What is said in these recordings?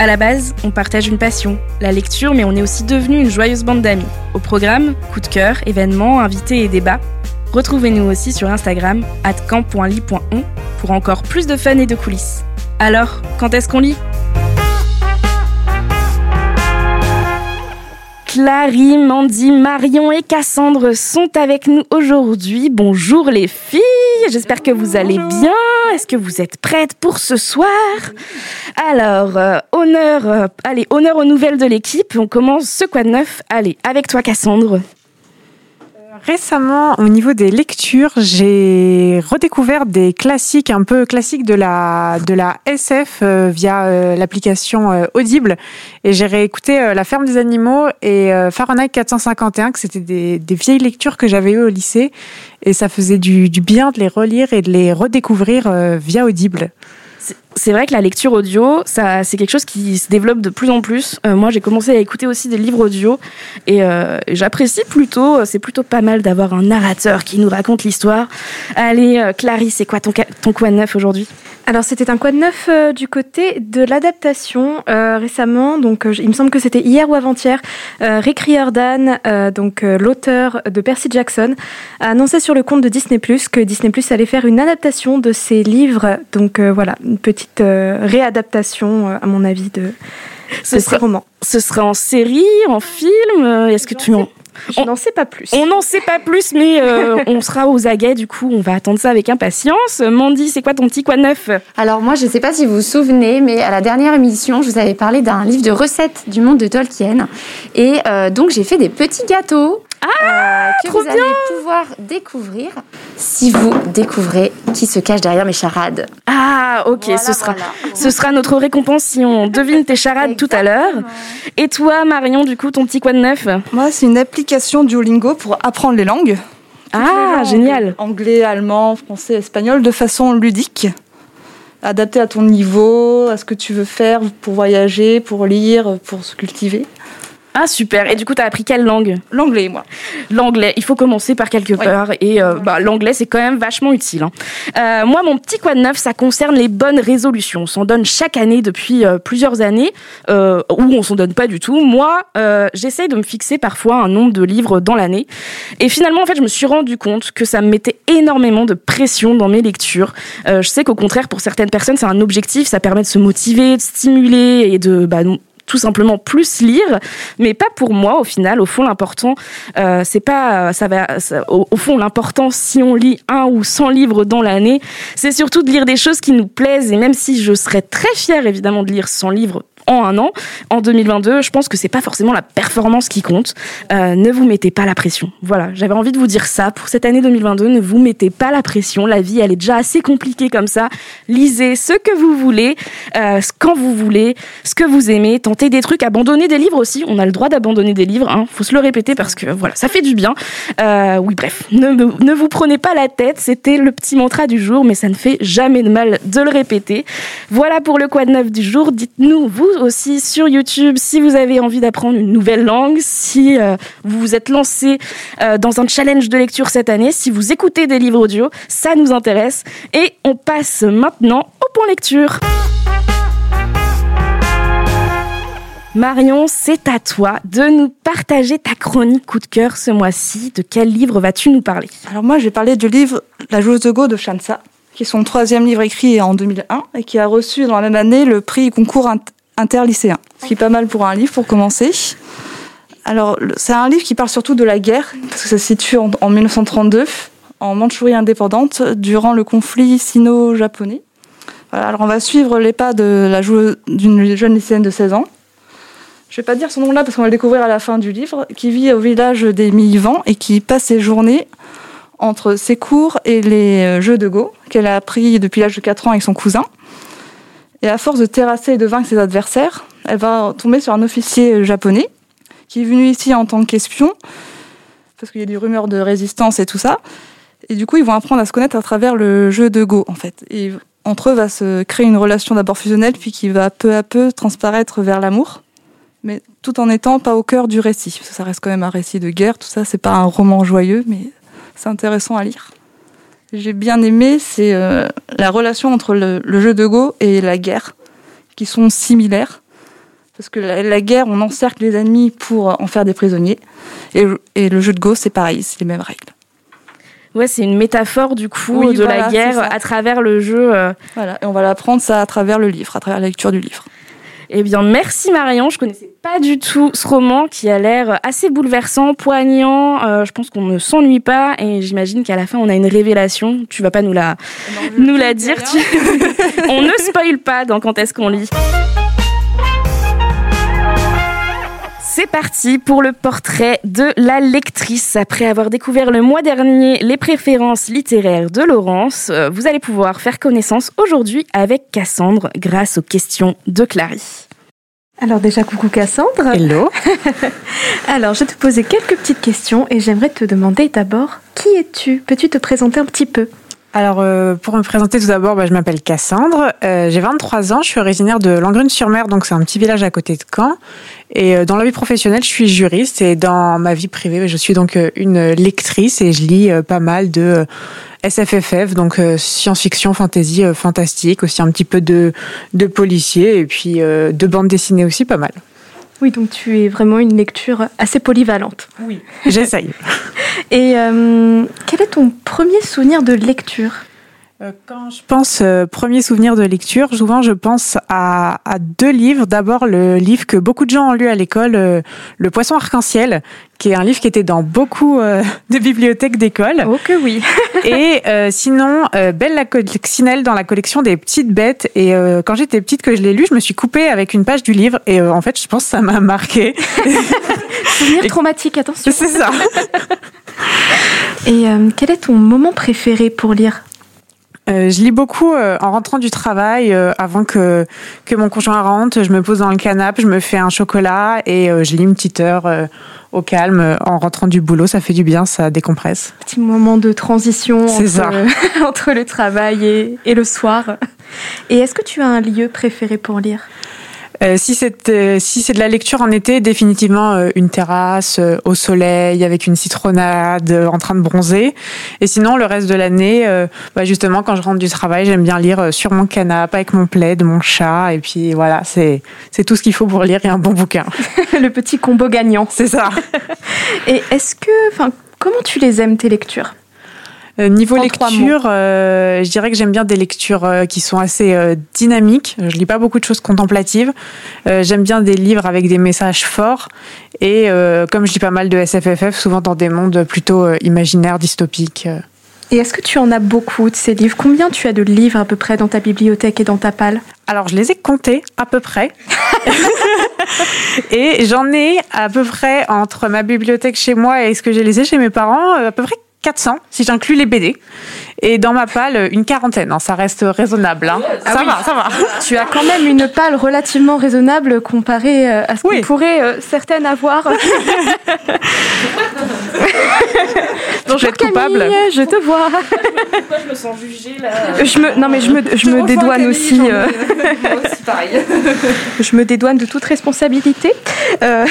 À la base, on partage une passion, la lecture, mais on est aussi devenu une joyeuse bande d'amis. Au programme, coup de cœur, événements, invités et débats. Retrouvez-nous aussi sur Instagram, camp.ly.on, pour encore plus de fun et de coulisses. Alors, quand est-ce qu'on lit? Clary, Mandy, Marion et Cassandre sont avec nous aujourd'hui. Bonjour les filles, j'espère que vous allez bien. Est-ce que vous êtes prêtes pour ce soir? Alors, euh, honneur, euh, allez, honneur aux nouvelles de l'équipe. On commence ce quoi de neuf? Allez, avec toi Cassandre. Récemment, au niveau des lectures, j'ai redécouvert des classiques, un peu classiques de la, de la SF euh, via euh, l'application euh, Audible. Et j'ai réécouté euh, La ferme des animaux et Fahrenheit 451, que c'était des, des vieilles lectures que j'avais eues au lycée. Et ça faisait du, du bien de les relire et de les redécouvrir via Audible. C'est- vrai que la lecture audio, ça, c'est quelque chose qui se développe de plus en plus. Euh, moi, j'ai commencé à écouter aussi des livres audio et euh, j'apprécie plutôt. euh, C'est plutôt pas mal d'avoir un narrateur qui nous raconte l'histoire. Allez, euh, Clarisse, c'est quoi ton, ton de neuf aujourd'hui? Alors c'était un quoi de neuf euh, du côté de l'adaptation euh, récemment, donc euh, il me semble que c'était hier ou avant-hier, Rick Riordan, donc l'auteur de Percy Jackson, a annoncé sur le compte de Disney Plus que Disney Plus allait faire une adaptation de ses livres, donc voilà, une petite réadaptation à mon avis de, Ce sera- ces romans. Ce sera en série, en film Est-ce que tu en... Je On- n'en sais pas plus. On n'en sait pas plus, mais euh, on sera aux aguets. Du coup, on va attendre ça avec impatience. Mandy, c'est quoi ton petit quoi neuf? Alors moi, je ne sais pas si vous vous souvenez, mais à la dernière émission, je vous avais parlé d'un livre de recettes du monde de Tolkien. Et euh, donc, j'ai fait des petits gâteaux euh, que trop vous allez pouvoir découvrir si vous découvrez qui se cache derrière mes charades. Ah, ok, Voilà, ce sera. voilà. Ce sera notre récompense si on devine tes charades tout à l'heure. Et toi, Marion, du coup, ton petit quoi de neuf Moi, c'est une application Duolingo pour apprendre les langues. Toutes les Ah, langues, génial. Anglais, allemand, français, espagnol, de façon ludique. Adapté à ton niveau, à ce que tu veux faire pour voyager, pour lire, pour se cultiver. Ah, super. Et du coup, t'as appris quelle langue? L'anglais, moi. L'anglais. Il faut commencer par quelque Oui. part. Et euh, bah, l'anglais, c'est quand même vachement utile. hein. Euh, moi, mon petit quoi de neuf, ça concerne les bonnes résolutions. On s'en donne chaque année depuis euh, plusieurs années, euh, ou on s'en donne pas du tout. Moi, j'essaye de me fixer parfois un nombre de livres dans l'année. Et finalement, en fait, je me suis rendu compte que ça me mettait énormément de pression dans mes lectures. Euh, je sais qu'au contraire, pour certaines personnes, c'est un objectif. Ça permet de se motiver, de stimuler et de bah, tout simplement plus lire, mais pas pour moi au final. Au fond, l'important, euh, c'est pas, ça va, au, au fond, l'important si on lit un ou 100 livres dans l'année, c'est surtout de lire des choses qui nous plaisent. Et même si je serais très fière évidemment de lire 100 livres en un an, en 2022, je pense que c'est pas forcément la performance qui compte. Euh, ne vous mettez pas la pression. Voilà, j'avais envie de vous dire ça pour cette année 2022. Ne vous mettez pas la pression. La vie, elle est déjà assez compliquée comme ça. Lisez ce que vous voulez, euh, quand vous voulez, ce que vous aimez. Tentez des trucs, abandonnez des livres aussi. On a le droit d'abandonner des livres. Hein. Faut se le répéter parce que voilà, ça fait du bien. Euh, oui, bref, ne, ne vous prenez pas la tête. C'était le petit mantra du jour, mais ça ne fait jamais de mal de le répéter. Voilà pour le quoi de neuf du jour. Dites-nous, vous aussi, sur YouTube, si vous avez envie d'apprendre une nouvelle langue, si euh, vous vous êtes lancé euh, dans un challenge de lecture cette année, si vous écoutez des livres audio, ça nous intéresse. Et on passe maintenant au point lecture. Marion, c'est à toi de nous partager ta chronique coup de cœur ce mois-ci. De quel livre vas-tu nous parler? Alors moi, je vais parler du livre La joueuse de Go de Shansa, qui est son troisième livre écrit en 2001 et qui a reçu dans la même année le prix concours interlycéen. Ce qui est pas mal pour un livre pour commencer. Alors, c'est un livre qui parle surtout de la guerre, parce que ça se situe en, en 1932, en Mandchourie indépendante, durant le conflit sino-japonais. Alors on va suivre les pas d'une jeune lycéenne de 16 ans. Je vais pas dire son nom là parce qu'on va le découvrir à la fin du livre, qui vit au village des Milivans et qui passe ses journées entre ses cours et les euh, jeux de Go qu'elle a appris depuis l'âge de 4 ans avec son cousin. Et à force de terrasser et de vaincre ses adversaires, elle va tomber sur un officier japonais qui est venu ici en tant qu'espion, parce qu'il y a des rumeurs de résistance et tout ça. Et du coup, ils vont apprendre à se connaître à travers le jeu de Go, en fait. Et entre eux va se créer une relation d'abord fusionnelle, puis qui va peu à peu transparaître vers l'amour, mais tout en étant pas au cœur du récit. Ça reste quand même un récit de guerre, tout ça, c'est pas un roman joyeux, mais c'est intéressant à lire. J'ai bien aimé, c'est euh, la relation entre le, jeu de Go et la guerre, qui sont similaires. Parce que la, guerre, on encercle les ennemis pour en faire des prisonniers. Et, et le jeu de Go, c'est pareil, c'est les mêmes règles. Ouais, c'est une métaphore du coup de la guerre à travers le jeu. Euh. Voilà, et on va l'apprendre ça à travers le livre, à travers la lecture du livre. Eh bien, merci Marion. Je connaissais pas du tout ce roman qui a l'air assez bouleversant, poignant. Euh, je pense qu'on ne s'ennuie pas et j'imagine qu'à la fin on a une révélation. Tu vas pas nous la, nous la dire. on ne spoil pas dans quand est-ce qu'on lit. C'est parti pour le portrait de la lectrice. Après avoir découvert le mois dernier les préférences littéraires de Laurence, euh, vous allez pouvoir faire connaissance aujourd'hui avec Cassandre grâce aux questions de Clary. Alors déjà, coucou Cassandre. Hello. Alors, je vais te poser quelques petites questions et j'aimerais te demander d'abord, qui es-tu? Peux-tu te présenter un petit peu? Alors, euh, pour me présenter tout d'abord, bah, je m'appelle Cassandre, euh, j'ai 23 ans, je suis originaire de Langrune-sur-Mer, donc c'est un petit village à côté de Caen. Et euh, dans la vie professionnelle, je suis juriste et dans ma vie privée, je suis donc une lectrice et je lis pas mal de SFFF, donc science-fiction, fantasy, fantastique, aussi un petit peu de, de policier et puis de bande dessinée aussi, pas mal. Oui, donc tu es vraiment une lecture assez polyvalente. Oui, j'essaye. Et euh, quel est ton premier souvenir de lecture? Quand je pense euh, premier souvenir de lecture, souvent je pense à, à deux livres. D'abord le livre que beaucoup de gens ont lu à l'école, euh, Le Poisson arc-en-ciel, qui est un livre qui était dans beaucoup de bibliothèques d'école. Oh que oui. et sinon Belle la coccinelle dans la collection des petites bêtes. Et quand j'étais petite que je l'ai lu, je me suis coupée avec une page du livre et en fait je pense que ça m'a marqué. Souvenir traumatique, attention. C'est ça. et quel est ton moment préféré pour lire? Euh, je lis beaucoup euh, en rentrant du travail, euh, avant que, que mon conjoint rentre. Je me pose dans le canapé, je me fais un chocolat et je lis une petite heure au calme en rentrant du boulot. Ça fait du bien, ça décompresse. Petit moment de transition entre, entre, le travail et, et le soir. Et est-ce que tu as un lieu préféré pour lire? Euh, si c'est euh, si c'est de la lecture en été, définitivement euh, une terrasse au soleil avec une citronnade en train de bronzer. Et sinon le reste de l'année, bah, justement quand je rentre du travail, j'aime bien lire sur mon canapé avec mon plaid, mon chat et puis voilà, c'est c'est tout ce qu'il faut pour lire et un bon bouquin. le petit combo gagnant. C'est ça. et est-ce que enfin comment tu les aimes tes lectures? Euh, niveau lecture, euh, je dirais que j'aime bien des lectures euh, qui sont assez dynamiques. Je lis pas beaucoup de choses contemplatives. j'aime bien des livres avec des messages forts. Et comme je lis pas mal de SFFF, souvent dans des mondes plutôt imaginaires, dystopiques. Et est-ce que tu en as beaucoup de ces livres? Combien tu as de livres à peu près dans ta bibliothèque et dans ta palle? Alors, je les ai comptés à peu près. et j'en ai à peu près entre ma bibliothèque chez moi et ce que j'ai laissé chez mes parents, à peu près 400 si j'inclus les BD. Et dans ma palle, une quarantaine. Hein, ça reste raisonnable. Hein. ça ah va, ça va. Tu as quand même une palle relativement raisonnable comparée euh, à ce que pourrait euh, certaines avoir. Donc je vais être coupable. Je te vois. Pourquoi je me sens jugée là je me, Non mais je me, je me dédouane aussi. Euh... aussi pareil. je me dédouane de toute responsabilité. Euh,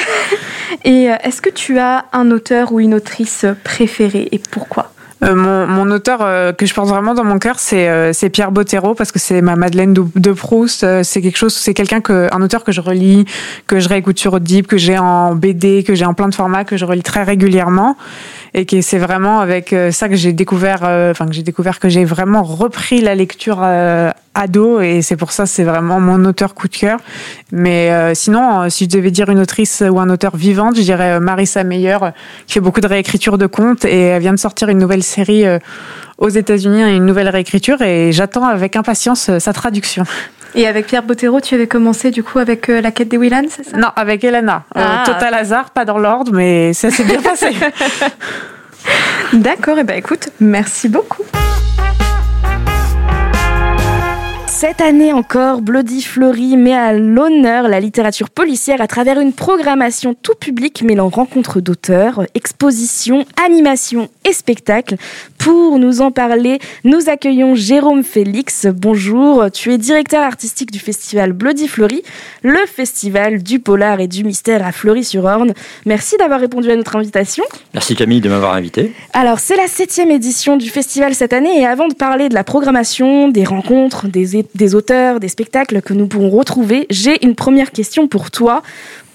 et est-ce que tu as un auteur ou une autrice préférée et pourquoi? Mon, mon, auteur euh, que je porte vraiment dans mon cœur, c'est euh, Pierre Bottero parce que c'est ma Madeleine de, Proust. c'est quelque chose, c'est quelqu'un que, un auteur que je relis, que je réécoute sur Audible, que j'ai en BD, que j'ai en plein de formats, que je relis très régulièrement et que c'est vraiment avec ça que j'ai découvert, enfin que j'ai découvert que j'ai vraiment repris la lecture ado et c'est pour ça c'est vraiment mon auteur coup de cœur. Mais sinon, si je devais dire une autrice ou un auteur vivante, je dirais Marissa Meyer qui fait beaucoup de réécriture de contes et elle vient de sortir une nouvelle série euh, aux États-Unis, une nouvelle réécriture, et j'attends avec impatience euh, sa traduction. Et avec Pierre Bottero, tu avais commencé du coup avec euh, La quête des Willans, c'est ça? Non, avec Elena. Ah. total hasard, pas dans l'ordre, mais ça s'est bien passé. D'accord, et eh ben écoute, merci beaucoup. Cette année encore, Bloody Fleury met à l'honneur la littérature policière à travers une programmation tout public mêlant rencontres d'auteurs, expositions, animations et spectacles. Pour nous en parler, nous accueillons Jérôme Félix. Bonjour, tu es directeur artistique du festival Bloody Fleury, le festival du polar et du mystère à Fleury-sur-Orne. Merci d'avoir répondu à notre invitation. Merci Camille de m'avoir invité. Alors, c'est la septième édition du festival cette année et avant de parler de la programmation, des rencontres, des, des auteurs, des spectacles que nous pourrons retrouver, j'ai une première question pour toi.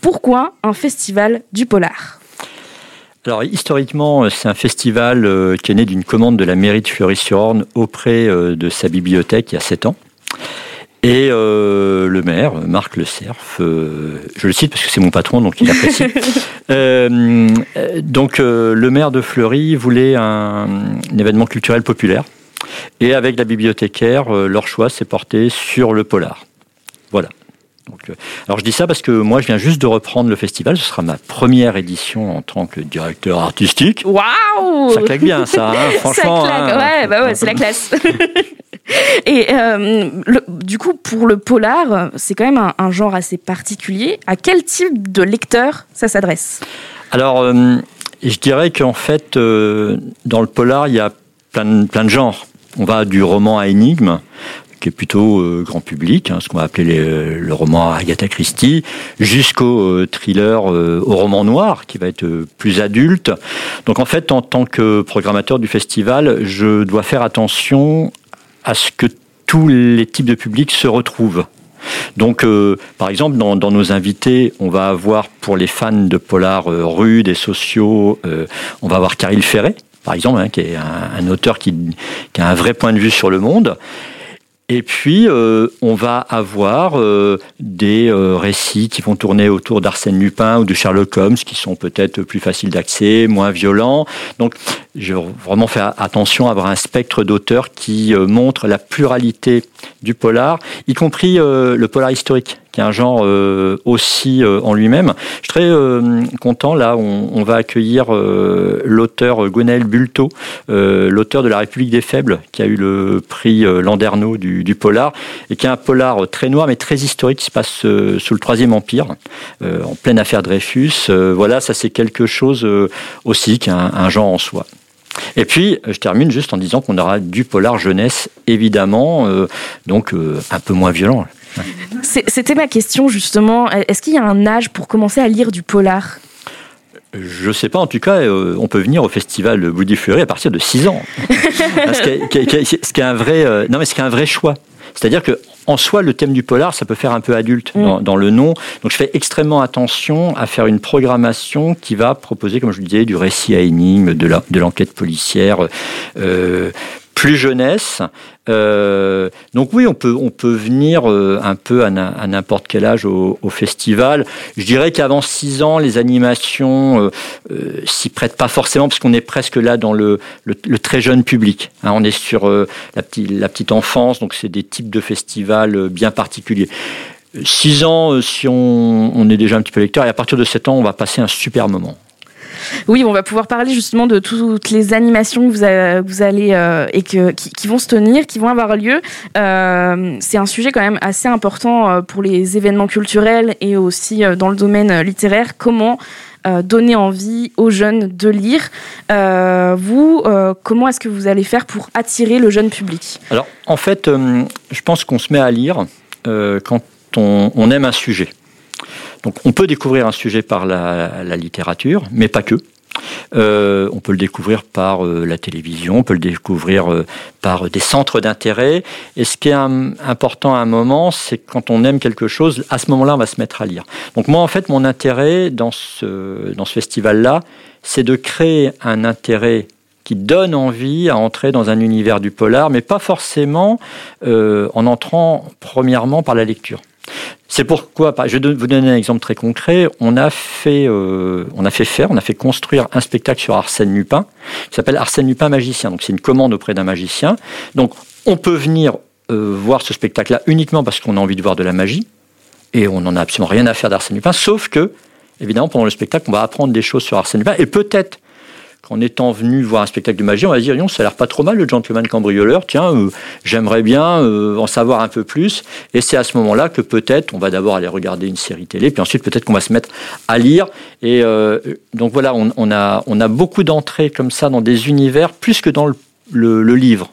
Pourquoi un festival du polar? Alors historiquement, c'est un festival euh, qui est né d'une commande de la mairie de Fleury-sur-Orne auprès euh, de sa bibliothèque il y a sept ans. Et euh, le maire, Marc Le Cerf, je le cite parce que c'est mon patron, donc il apprécie. donc le maire de Fleury voulait un, événement culturel populaire. Et avec la bibliothécaire, leur choix s'est porté sur le polar. Voilà. Euh, alors je dis ça parce que moi je viens juste de reprendre le festival. Ce sera ma première édition en tant que directeur artistique. Waouh Ça claque bien ça, hein, franchement. Ça claque, hein. ouais, bah ouais, c'est la classe. Et euh, du coup, pour le polar, c'est quand même un, genre assez particulier. À quel type de lecteur ça s'adresse? Alors, euh, je dirais qu'en fait, dans le polar, il y a plein plein de genres. On va du roman à énigme qui est plutôt euh, grand public, hein, ce qu'on va appeler le roman Agatha Christie, jusqu'au euh, thriller, euh, au roman noir, qui va être plus adulte. Donc en fait, en tant que programmateur du festival, je dois faire attention à ce que tous les types de publics se retrouvent. Donc, par exemple, dans, nos invités, on va avoir pour les fans de polar rudes et sociaux, on va avoir Caril Ferret, par exemple, hein, qui est un, auteur qui, a un vrai point de vue sur le monde. Et puis, euh, on va avoir euh, des euh, récits qui vont tourner autour d'Arsène Lupin ou de Sherlock Holmes, qui sont peut-être plus faciles d'accès, moins violents. Donc, je vraiment faire attention à avoir un spectre d'auteurs qui montre la pluralité du polar, y compris le polar historique qui est un genre euh, aussi euh, en lui-même. Je suis très euh, content, là, on, va accueillir l'auteur Gwenaël Bulto, l'auteur de La République des Faibles, qui a eu le prix Landerneau du, du, polar, et qui est un polar très noir, mais très historique, qui se passe sous le Troisième Empire, en pleine affaire Dreyfus. voilà, ça c'est quelque chose aussi, qui est un, genre en soi. Et puis, je termine juste en disant qu'on aura du polar jeunesse, évidemment, donc un peu moins violent. C'était ma question justement. Est-ce qu'il y a un âge pour commencer à lire du polar? Je sais pas, en tout cas, euh, on peut venir au festival Bloody Fury à partir de 6 ans. ce, qui est, un vrai, euh, non mais ce qui est un vrai choix. C'est-à-dire que en soi, le thème du polar, ça peut faire un peu adulte mm. dans, le nom. Donc, je fais extrêmement attention à faire une programmation qui va proposer, comme je le disais, du récit à énigme, de l'enquête policière, euh, plus jeunesse. Euh, donc oui, on peut, on peut venir euh, un peu à, n'importe quel âge au, festival. Je dirais qu'avant 6 ans, les animations euh, s'y prêtent pas forcément parce qu'on est presque là dans le, le, très jeune public. Hein. on est sur la, petite, la petite enfance, donc c'est des types de festivals bien particuliers. 6 ans, si on, on est déjà un petit peu lecteur, et à partir de 7 ans, on va passer un super moment. Oui, on va pouvoir parler justement de toutes les animations que vous, allez euh, et qui, vont se tenir, qui vont avoir lieu. Euh, c'est un sujet quand même assez important euh, pour les événements culturels et aussi dans le domaine littéraire. Comment donner envie aux jeunes de lire. vous, comment est-ce que vous allez faire pour attirer le jeune public? Alors, en fait, je pense qu'on se met à lire quand on aime un sujet. Donc on peut découvrir un sujet par la, littérature, mais pas que. Euh, on peut le découvrir par euh, la télévision, on peut le découvrir euh, par des centres d'intérêt. Et ce qui est important à un moment, c'est quand on aime quelque chose, à ce moment-là, on va se mettre à lire. Donc moi, en fait, mon intérêt dans ce, dans ce festival-là, c'est de créer un intérêt qui donne envie à entrer dans un univers du polar, mais pas forcément en entrant premièrement par la lecture. C'est pourquoi, je vais vous donner un exemple très concret. On a fait, euh, on a fait faire, on a fait construire un spectacle sur Arsène Lupin qui s'appelle Arsène Lupin magicien. Donc c'est une commande auprès d'un magicien. Donc on peut venir euh, voir ce spectacle-là uniquement parce qu'on a envie de voir de la magie et on n'en a absolument rien à faire d'Arsène Lupin, sauf que évidemment pendant le spectacle on va apprendre des choses sur Arsène Lupin et peut-être qu'en étant venu voir un spectacle de magie, on va dire, non, ça a l'air pas trop mal le gentleman cambrioleur, tiens, euh, j'aimerais bien euh, en savoir un peu plus. Et c'est à ce moment-là que peut-être on va d'abord aller regarder une série télé, puis ensuite peut-être qu'on va se mettre à lire. Et euh, donc voilà, on, a, on a beaucoup d'entrées comme ça dans des univers, plus que dans le livre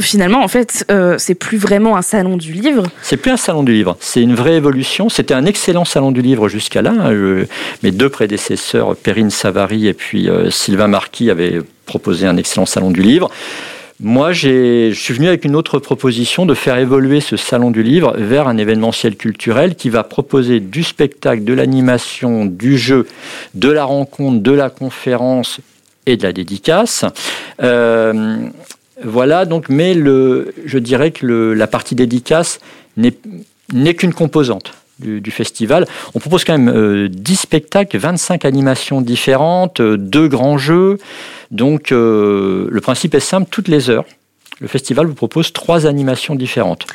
finalement, en fait, euh, c'est plus vraiment un salon du livre. C'est plus un salon du livre, c'est une vraie évolution. C'était un excellent salon du livre jusqu'à là. Je, mes deux prédécesseurs, Perrine Savary et puis euh, Sylvain Marquis, avaient proposé un excellent salon du livre. Moi, je suis venu avec une autre proposition de faire évoluer ce salon du livre vers un événementiel culturel qui va proposer du spectacle, de l'animation, du jeu, de la rencontre, de la conférence et de la dédicace. Euh, voilà, donc, mais le, je dirais que la partie dédicace n'est qu'une composante. Du, du, festival. On propose quand même euh, 10 spectacles, 25 animations différentes, euh, deux grands jeux. Donc euh, le principe est simple, toutes les heures, le festival vous propose trois animations différentes.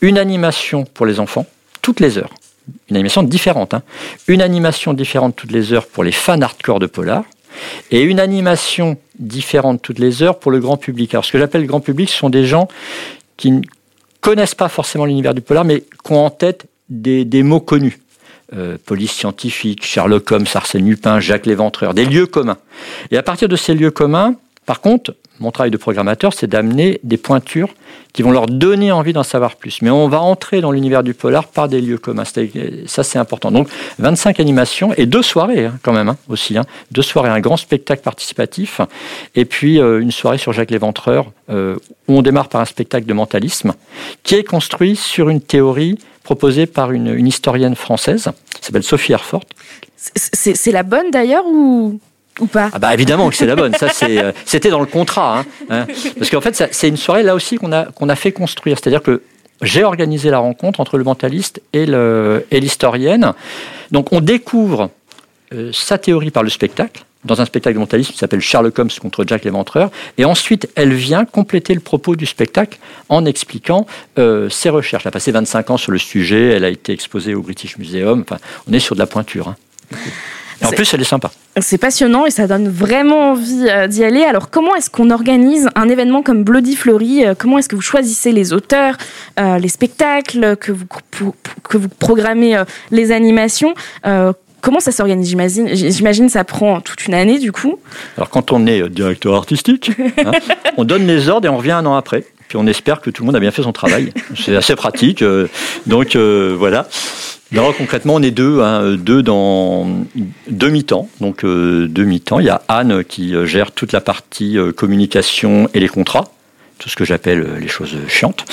Une animation pour les enfants, toutes les heures. Une animation différente. Hein. Une animation différente toutes les heures pour les fans hardcore de polar et une animation différente toutes les heures pour le grand public. Alors ce que j'appelle le grand public, ce sont des gens qui ne connaissent pas forcément l'univers du polar, mais qui ont en tête des, mots connus. Euh, police scientifique, Sherlock Holmes, Arsène Lupin, Jacques Léventreur, des lieux communs. Et à partir de ces lieux communs, par contre, mon travail de programmateur, c'est d'amener des pointures qui vont leur donner envie d'en savoir plus. Mais on va entrer dans l'univers du polar par des lieux communs. Ça, c'est important. Donc, 25 animations et deux soirées, hein, quand même, hein, aussi. Hein. Deux soirées, un grand spectacle participatif, et puis euh, une soirée sur Jacques Léventreur, euh, où on démarre par un spectacle de mentalisme, qui est construit sur une théorie proposée par une, une historienne française, qui s'appelle Sophie Herford. C'est la bonne d'ailleurs ou ou pas ah bah évidemment que c'est la bonne. Ça euh, c'était dans le contrat, hein, hein. parce qu'en fait c'est une soirée là aussi qu'on a qu'on a fait construire. C'est-à-dire que j'ai organisé la rencontre entre le mentaliste et le et l'historienne. Donc on découvre euh, sa théorie par le spectacle dans un spectacle de mentalisme qui s'appelle Sherlock Holmes contre Jack l'Éventreur. Et ensuite, elle vient compléter le propos du spectacle en expliquant euh, ses recherches. Elle a passé 25 ans sur le sujet, elle a été exposée au British Museum. Enfin, on est sur de la pointure. Hein. En plus, elle est sympa. C'est passionnant et ça donne vraiment envie euh, d'y aller. Alors, comment est-ce qu'on organise un événement comme Bloody Flory euh, Comment est-ce que vous choisissez les auteurs, euh, les spectacles, que vous, que vous programmez euh, les animations euh, Comment ça s'organise? J'imagine, j'imagine ça prend toute une année du coup. Alors quand on est directeur artistique, hein, on donne les ordres et on revient un an après. Puis on espère que tout le monde a bien fait son travail. C'est assez pratique. Donc voilà. Non, concrètement, on est deux, hein, deux dans deux mi-temps. Donc euh, deux mi-temps. Il y a Anne qui gère toute la partie euh, communication et les contrats, tout ce que j'appelle les choses chiantes.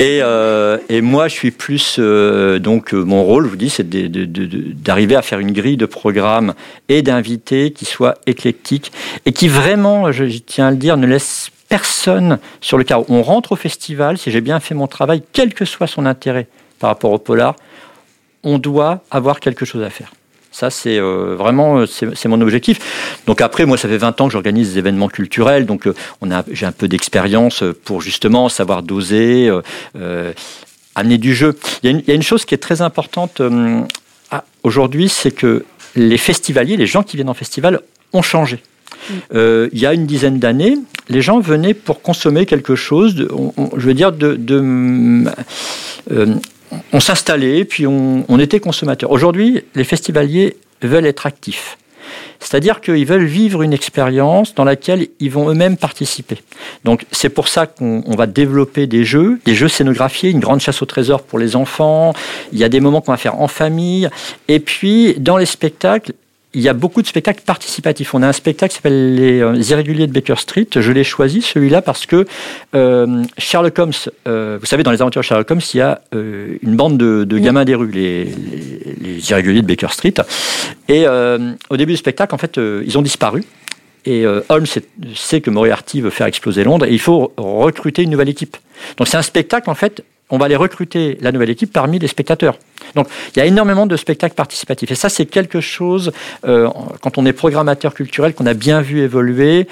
Et, euh, moi, je suis plus euh, donc mon rôle, je vous dis, c'est d'arriver à faire une grille de programme et d'invités qui soit éclectique et qui vraiment, je, je tiens à le dire, ne laisse personne sur le carreau. On rentre au festival, si j'ai bien fait mon travail, quel que soit son intérêt par rapport au polar, on doit avoir quelque chose à faire. Ça, c'est euh, vraiment c'est mon objectif. Donc après, moi, ça fait 20 ans que j'organise des événements culturels, donc euh, on a j'ai un peu d'expérience pour justement savoir doser, euh, amener du jeu. Il y, une, il y, a une, chose qui est très importante aujourd'hui, c'est que les festivaliers, les gens qui viennent en festival, ont changé. Euh, il y a une dizaine d'années, les gens venaient pour consommer quelque chose, de, on, on, je veux dire, de, de euh, on s'installait, puis on, était consommateur. Aujourd'hui, les festivaliers veulent être actifs. C'est-à-dire qu'ils veulent vivre une expérience dans laquelle ils vont eux-mêmes participer. Donc c'est pour ça qu'on va développer des jeux, des jeux scénographiés, une grande chasse au trésor pour les enfants. Il y a des moments qu'on va faire en famille. Et puis dans les spectacles, il y a beaucoup de spectacles participatifs. On a un spectacle qui s'appelle Les euh, Irréguliers de Baker Street. Je l'ai choisi, celui-là, parce que euh, Sherlock Holmes, euh, vous savez, dans les aventures de Sherlock Holmes, il y a euh, une bande de, de gamins des rues, les, les, les, Irréguliers de Baker Street. Et au début du spectacle, en fait, ils ont disparu. Et Holmes sait que Moriarty veut faire exploser Londres et il faut recruter une nouvelle équipe. Donc c'est un spectacle, en fait, on va aller recruter la nouvelle équipe parmi les spectateurs. Donc il y a énormément de spectacles participatifs. Et ça, c'est quelque chose, euh, quand on est programmateur culturel, qu'on a bien vu évoluer.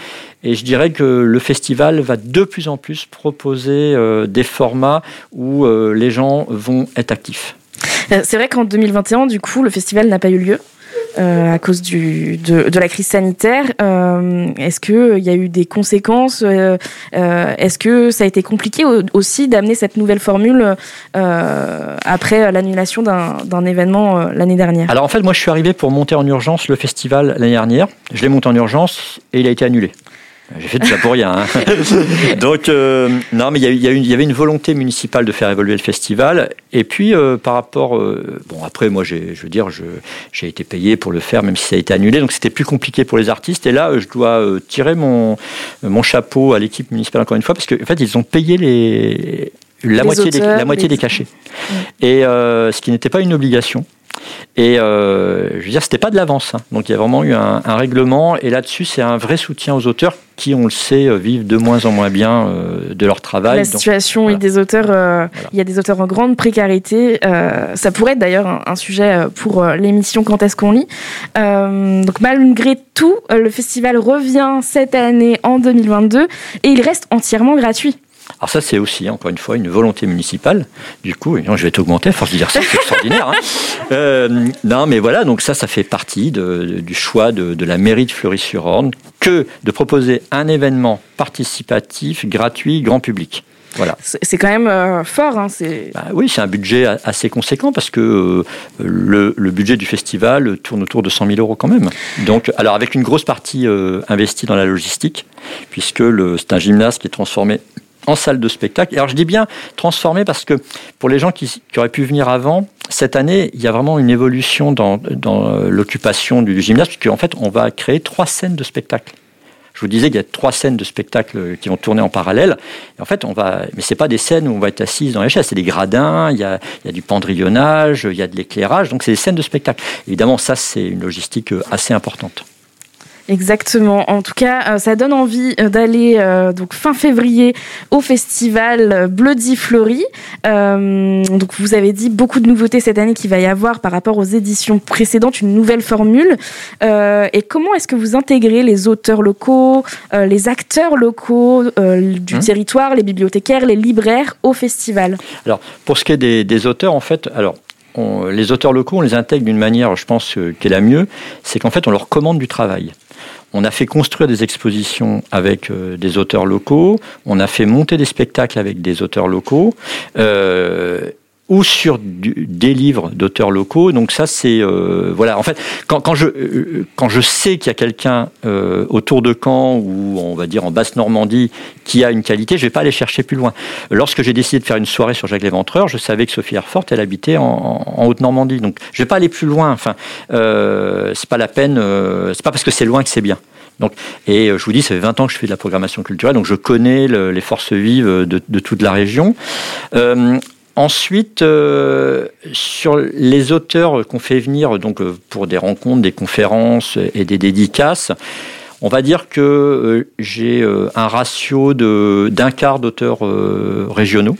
Et je dirais que le festival va de plus en plus proposer euh, des formats où euh, les gens vont être actifs. C'est vrai qu'en 2021, du coup, le festival n'a pas eu lieu. À cause du, de, de, la crise sanitaire. Est-ce qu'il y a eu des conséquences Est-ce que ça a été compliqué aussi d'amener cette nouvelle formule après l'annulation d'un événement l'année dernière? Alors en fait, moi je suis arrivé pour monter en urgence le festival l'année dernière. Je l'ai monté en urgence et il a été annulé. J'ai fait tout ça pour rien. Hein. Donc, euh, non, mais il y, y, avait une volonté municipale de faire évoluer le festival. Et puis, euh, par rapport. Euh, bon, après, moi, je veux dire, j'ai été payé pour le faire, même si ça a été annulé. Donc, c'était plus compliqué pour les artistes. Et là, je dois tirer mon, mon chapeau à l'équipe municipale, encore une fois, parce qu'en en fait, ils ont payé les, la, moitié, des, la moitié des cachets. Et ce qui n'était pas une obligation. Et euh, je veux dire, c'était pas de l'avance. Hein. Donc il y a vraiment eu un, règlement. Et là-dessus, c'est un vrai soutien aux auteurs qui, on le sait, euh, vivent de moins en moins bien euh, de leur travail. La situation des auteurs, il y a des auteurs en grande précarité. ça pourrait être d'ailleurs un, sujet pour l'émission Quand est-ce qu'on lit. donc malgré tout, le festival revient cette année en 2022 et il reste entièrement gratuit. Alors ça, c'est aussi, encore une fois, une volonté municipale. Du coup, je vais t'augmenter force de dire ça, c'est extraordinaire. Hein. Euh, non, mais voilà, donc ça, ça fait partie du choix de, la mairie de Fleury-sur-Orne que de proposer un événement participatif, gratuit, grand public. Voilà. C'est quand même euh, fort. Hein, bah oui, c'est un budget assez conséquent parce que euh, le, budget du festival tourne autour de 100 000 euros quand même. Donc, alors avec une grosse partie investie dans la logistique, puisque c'est un gymnase qui est transformé en salle de spectacle. alors je dis bien transformé parce que pour les gens qui, auraient pu venir avant, cette année, il y a vraiment une évolution dans, euh, l'occupation du, gymnase, puisqu'en fait, on va créer trois scènes de spectacle. Je vous disais qu'il y a trois scènes de spectacle qui vont tourner en parallèle. en fait, on va, mais c'est pas des scènes où on va être assis dans les chaises, c'est des gradins, il y, a, il y a du pendrillonnage, il y a de l'éclairage, donc c'est des scènes de spectacle. Évidemment, ça, c'est une logistique euh, assez importante. Exactement. En tout cas, euh, ça donne envie euh, d'aller euh, donc fin février au festival Bloody Flory. donc vous avez dit beaucoup de nouveautés cette année qu'il va y avoir par rapport aux éditions précédentes, une nouvelle formule. et comment est-ce que vous intégrez les auteurs locaux, les acteurs locaux du mmh. territoire, les bibliothécaires, les libraires au festival? Alors pour ce qui est des, des auteurs, en fait, alors les auteurs locaux, on les intègre d'une manière, je pense, qui est la mieux, c'est qu'en fait, on leur commande du travail. On a fait construire des expositions avec euh, des auteurs locaux, on a fait monter des spectacles avec des auteurs locaux. Euh, ou sur des livres d'auteurs locaux. Donc ça, c'est euh, voilà. En fait, quand, je euh, quand je sais qu'il y a quelqu'un euh, autour de Caen ou on va dire en basse Normandie qui a une qualité, je vais pas aller chercher plus loin. Lorsque j'ai décidé de faire une soirée sur Jacques Léventreur, je savais que Sophie Herfort, elle habitait en, haute Normandie. Donc je vais pas aller plus loin. Enfin, c'est pas la peine. c'est pas parce que c'est loin que c'est bien. Donc, et je vous dis, ça fait 20 ans que je fais de la programmation culturelle, donc je connais les forces vives de, toute la région. Ensuite, euh, sur les auteurs qu'on fait venir donc euh, pour des rencontres, des conférences et des dédicaces, on va dire que euh, j'ai un ratio d'un quart d'auteurs régionaux.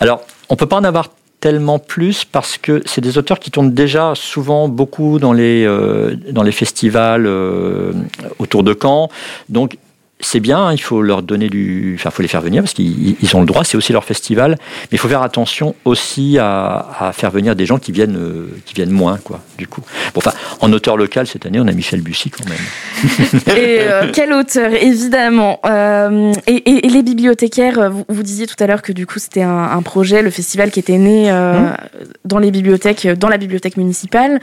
Alors, on peut pas en avoir tellement plus parce que c'est des auteurs qui tournent déjà souvent beaucoup dans les, dans les festivals autour de Caen. Donc c'est bien, hein, il faut leur donner du. Enfin, il faut les faire venir parce qu'ils ont le droit, c'est aussi leur festival. Mais il faut faire attention aussi à, faire venir des gens qui viennent, euh, qui viennent moins, quoi, du coup. Bon, enfin, en auteur local, cette année, on a Michel Bussy quand même. et euh, quel auteur, évidemment. Euh, et, les bibliothécaires, vous, disiez tout à l'heure que du coup, c'était un, projet, le festival qui était né hum. dans les bibliothèques, dans la bibliothèque municipale.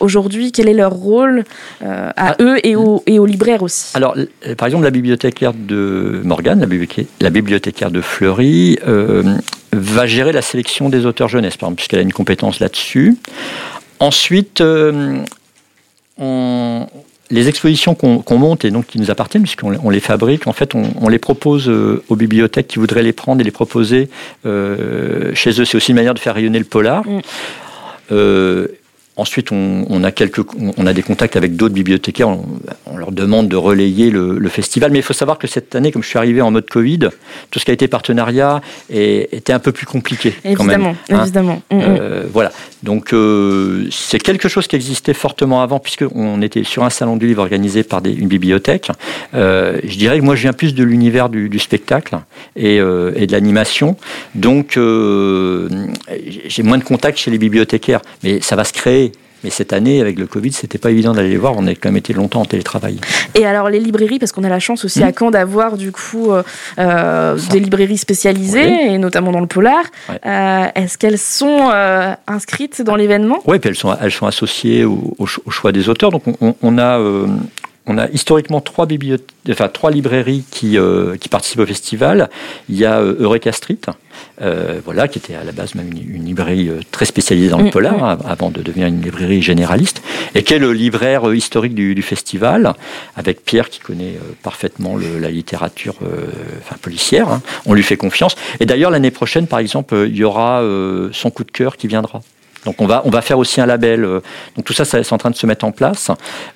Aujourd'hui, quel est leur rôle à ah. eux et aux, et aux libraires aussi? Alors, par exemple, la bibliothécaire de Morgane, la, bibliothécaire de Fleury, euh, va gérer la sélection des auteurs jeunesse, par exemple, puisqu'elle a une compétence là-dessus. Ensuite, euh, les expositions qu'on monte et donc qui nous appartiennent, puisqu'on les fabrique, en fait, on, les propose euh, aux bibliothèques qui voudraient les prendre et les proposer chez eux. C'est aussi une manière de faire rayonner le polar. Mm. Ensuite, on, a quelques, on a des contacts avec d'autres bibliothécaires. On, leur demande de relayer le, festival. Mais il faut savoir que cette année, comme je suis arrivé en mode Covid, tout ce qui a été partenariat était un peu plus compliqué. Évidemment, quand même, évidemment. Hein. Mm, mm. Euh, voilà. Donc, euh, c'est quelque chose qui existait fortement avant, puisqu'on était sur un salon du livre organisé par une bibliothèque. Euh, je dirais que moi, je viens plus de l'univers du, spectacle et, et de l'animation. Donc, j'ai moins de contacts chez les bibliothécaires. Mais ça va se créer Mais cette année, avec le Covid, c'était pas évident d'aller les voir. On a quand même été longtemps en télétravail. Et alors les librairies, parce qu'on a la chance aussi Mmh. à Caen d'avoir du coup euh, euh, des librairies spécialisées, Oui. et notamment dans le polar. Ouais. Euh, Est-ce qu'elles sont euh, inscrites dans l'événement? Oui, puis elles sont, elles sont associées au, au ch- au choix des auteurs. Donc on, a, on a historiquement trois, bibliothèques, enfin, trois librairies qui, euh, qui participent au festival. Il y a euh, Eureka Street, euh, voilà, qui était à la base même une, une librairie euh, très spécialisée dans le Mm, polar, av- avant de devenir une librairie généraliste, et qui est le libraire euh, historique du, du festival, avec Pierre qui connaît parfaitement le- la littérature euh, enfin, policière. hein. On lui fait confiance. Et d'ailleurs, l'année prochaine, par exemple, il y aura euh, son coup de cœur qui viendra. Donc on va, on va faire aussi un label. euh, Donc tout ça, ça c'est en train de se mettre en place.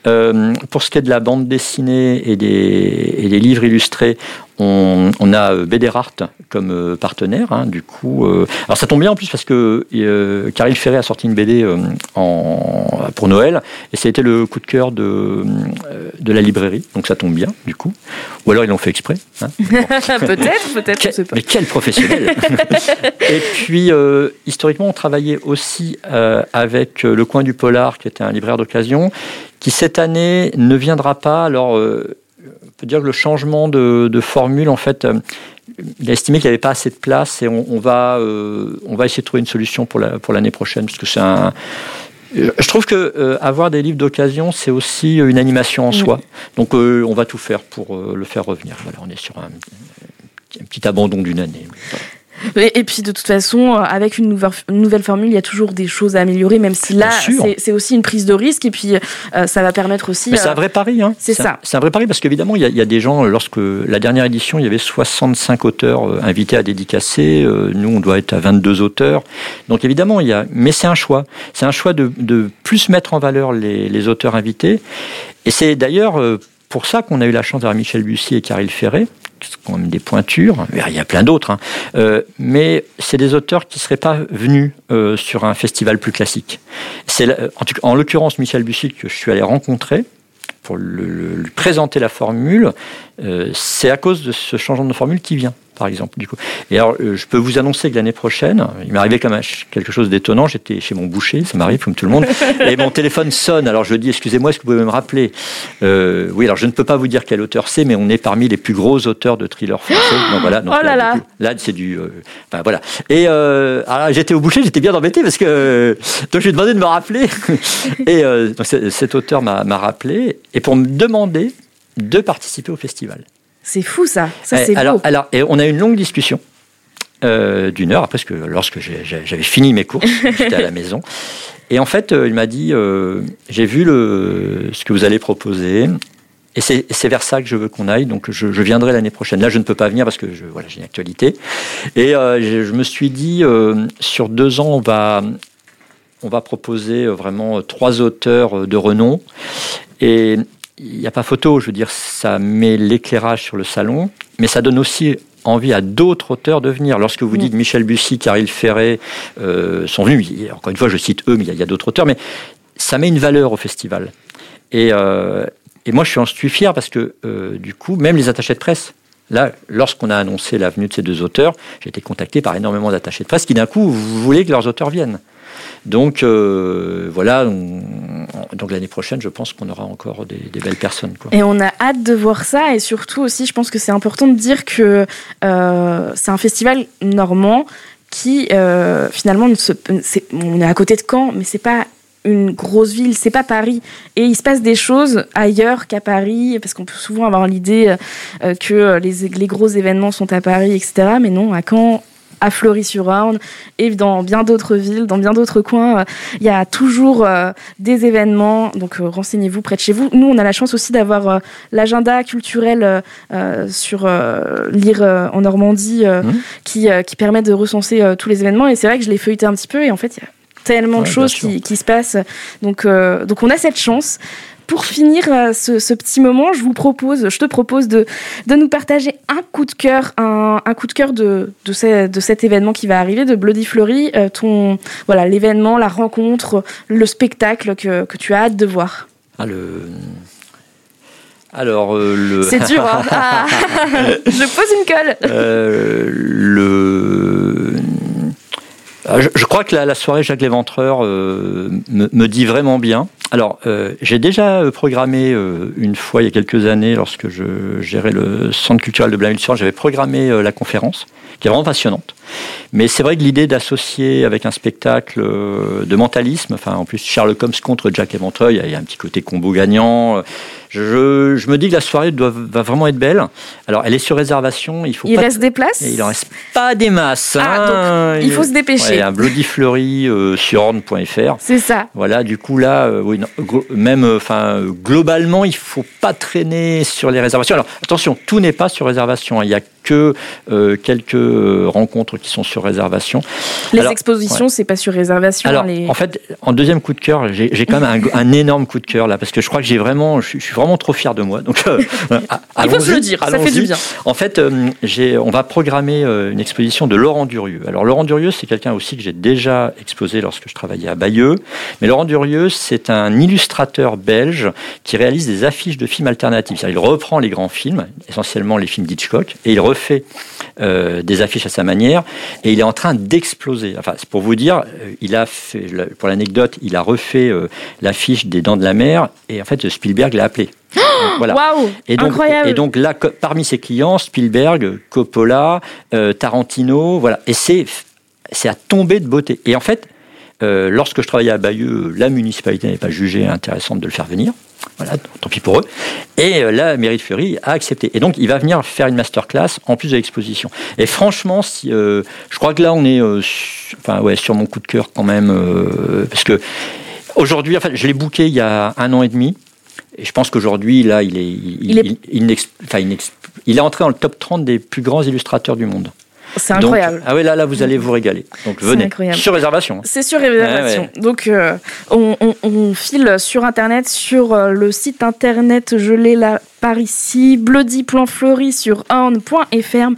Euh, pour ce qui est de la bande dessinée et des, et des livres illustrés, on, on a euh, BD Art comme euh, partenaire. hein, du coup, euh, alors ça tombe bien en plus parce que euh, Caril Ferré a sorti une BD euh, en, pour Noël et ça a été le coup de cœur de, euh, de la librairie. Donc ça tombe bien du coup. Ou alors ils l'ont fait exprès. hein. Peut-être, peut-être, je Quel- sais pas. mais quel professionnel Et puis, euh, historiquement, on travaillait aussi euh, avec Le Coin du Polar, qui était un libraire d'occasion, qui cette année ne viendra pas. Alors, euh, on peut dire que le changement de, de formule, en fait, euh, il a estimé qu'il n'y avait pas assez de place et on, on va, euh, on va essayer de trouver une solution pour la- pour l'année prochaine, parce que c'est un... Je trouve que euh, avoir des livres d'occasion, c'est aussi une animation en soi. Donc, euh, on va tout faire pour euh, le faire revenir. Voilà, on est sur un, un petit abandon d'une année. Et, et puis de toute façon, euh, avec une nouvelle, une nouvelle formule, il y a toujours des choses à améliorer, même si là, c'est aussi une prise de risque. Et puis euh, ça va permettre aussi. Mais c'est euh, un vrai pari. Hein. c'est ça. C'est un vrai pari parce qu'évidemment, il y, a- il y a des gens, lorsque la dernière édition, il y avait 65 auteurs invités à dédicacer. Nous, on doit être à 22 auteurs. Donc évidemment, il y a. Mais c'est un choix. C'est un choix de, de plus mettre en valeur les, les auteurs invités. Et c'est d'ailleurs pour ça qu'on a eu la chance d'avoir Michel Bussy et Caril Ferré qui sont quand même des pointures. Il y a plein d'autres. hein. Euh, mais c'est des auteurs qui ne seraient pas venus euh, sur un festival plus classique. La- en, l'occurrence Michel Bussy que je suis allé rencontrer pour lui présenter la formule. euh, c'est à cause de ce changement de formule qui vient, par exemple. Du coup. Et alors, euh, je peux vous annoncer que l'année prochaine, il m'est arrivé quand même quelque chose d'étonnant. J'étais chez mon boucher, ça m'arrive comme tout le monde, et mon téléphone sonne. Alors je dis, excusez-moi, est-ce que vous pouvez me rappeler Euh, Oui, alors je ne peux pas vous dire quel auteur c'est, mais on est parmi les plus gros auteurs de thrillers français. Donc voilà. Donc Oh là là. là, c'est du. euh, enfin, voilà. Et euh, alors, j'étais au boucher, j'étais bien embêté parce que. donc, je lui ai demandé de me rappeler. et donc, cet auteur m'a rappelé. Et pour me demander de participer au festival. C'est fou ça. Ça Eh, c'est alors, beau. alors, et on a eu une longue discussion euh, d'une heure après, parce que lorsque j'avais fini mes courses, j'étais à la maison. Et en fait, euh, il m'a dit euh, J'ai vu le, ce que vous allez proposer. Et c'est vers ça que je veux qu'on aille, donc je, je viendrai l'année prochaine. Là, je ne peux pas venir parce que je, voilà, j'ai une actualité. Et euh, je, je me suis dit, sur deux ans, on va, on va proposer vraiment trois auteurs de renom. Et il n'y a pas photo, je veux dire, ça met l'éclairage sur le salon, mais ça donne aussi envie à d'autres auteurs de venir. Lorsque vous dites Michel Bussy, Caril Ferré euh, sont venus, encore une fois, je cite eux, mais il y a, d'autres auteurs, mais ça met une valeur au festival. Et, euh, et moi, je suis, en suis fier parce que, euh, du coup, même les attachés de presse, là, lorsqu'on a annoncé la venue de ces deux auteurs, j'ai été contacté par énormément d'attachés de presse qui, d'un coup, voulaient que leurs auteurs viennent. Donc, euh, voilà, on- donc l'année prochaine, je pense qu'on aura encore des, belles personnes. Et on a hâte de voir ça. Et surtout aussi, je pense que c'est important de dire que euh, c'est un festival normand qui euh, finalement, on est à côté de Caen, mais c'est pas une grosse ville, c'est pas Paris. Et il se passe des choses ailleurs qu'à Paris, parce qu'on peut souvent avoir l'idée que les gros événements sont à Paris, etc. Mais non, à Caen, à Fleury-sur-Orne et dans bien d'autres villes, dans bien d'autres coins, euh, il y a toujours euh, des événements. Donc euh, renseignez-vous près de chez vous. Nous, on a la chance aussi d'avoir l'agenda culturel sur Lire en Normandie Mhm. qui, qui permet de recenser tous les événements. Et c'est vrai que je l'ai feuilleté un petit peu et en fait, il y a tellement de choses qui, qui se passent. Donc, euh, donc on a cette chance. Pour finir euh, ce, ce petit moment, je vous propose, je te propose de, de nous partager un coup de cœur, un, un coup de cœur de, de, ce- de cet événement qui va arriver, de Bloody Fleury, euh, ton voilà l'événement, la rencontre, le spectacle que, que tu as hâte de voir. Ah, le... Alors, euh, le... C'est dur, hein Ah, Je pose une colle Euh, le... je, je crois que la, soirée Jacques Léventreur euh, me, dit vraiment bien. Alors, euh, j'ai déjà euh, programmé euh, une fois il y a quelques années, lorsque je gérais le centre culturel de Blainville-sur, j'avais programmé euh, la conférence, qui est vraiment passionnante. Mais c'est vrai que l'idée d'associer avec un spectacle euh, de mentalisme, enfin en plus Sherlock Holmes contre Jack Léventreur, il y a- il y, a un petit côté combo gagnant. euh, Je, je me dis que la soirée doit, va vraiment être belle. Alors, elle est sur réservation. Il faut Il pas reste des places il en reste pas des masses. Ah, hein. il faut se dépêcher. Ouais, un Bloody Fleury euh, sur orne.fr. C'est ça. Voilà, du coup là, euh, oui, non, glo- même, enfin, euh, globalement, il faut pas traîner sur les réservations. Alors attention, tout n'est pas sur réservation. hein. Il y a que euh, quelques rencontres qui sont sur réservation. Les Alors, expositions, c'est pas sur réservation. Alors, les... en fait, en deuxième coup de cœur, j'ai quand même un, un énorme coup de cœur là, parce que je crois que j'ai vraiment, je, suis- je suis vraiment trop fier de moi. Donc, euh, il faut se le dire, ça fait du bien. En fait, euh, on va programmer euh, une exposition de Laurent Durieux. Alors, Laurent Durieux, c'est quelqu'un aussi que j'ai déjà exposé lorsque je travaillais à Bayeux. Mais Laurent Durieux, c'est un illustrateur belge qui réalise des affiches de films alternatifs. Il reprend les grands films, essentiellement les films d'Hitchcock, et il refait euh, des affiches à sa manière. Et il est en train d'exploser. Enfin, c'est pour vous dire, euh, il a fait, pour l'anecdote, il a refait euh, l'affiche des Dents de la Mer, et en fait, Spielberg l'a appelé. Donc, voilà. Et donc, Incroyable et donc là, parmi ses clients, Spielberg, Coppola, euh, Tarantino, voilà. Et c'est c'est à tomber de beauté. Et en fait, euh, lorsque je travaillais à Bayeux, la municipalité n'avait pas jugé intéressante de le faire venir. Voilà, tant pis pour eux. Et euh, la mairie de Fleury a accepté. Et donc, il va venir faire une masterclass en plus de l'exposition. Et franchement, si, euh, je crois que là, on est su- enfin, ouais, sur mon coup de cœur quand même. parce que aujourd'hui, en fait, je l'ai booké il y a un an et demi. Et je pense qu'aujourd'hui, là, il est, il, Il est- enfin, il est entré dans le top 30 des plus grands illustrateurs du monde. C'est Donc, incroyable. ah oui, là, là, vous allez vous régaler. Donc venez. incroyable. Sur réservation. C'est sur réservation. Donc, euh, on, on- on file sur Internet, sur euh, le site internet, je l'ai là par ici, bloody.fleury sur horn.fr.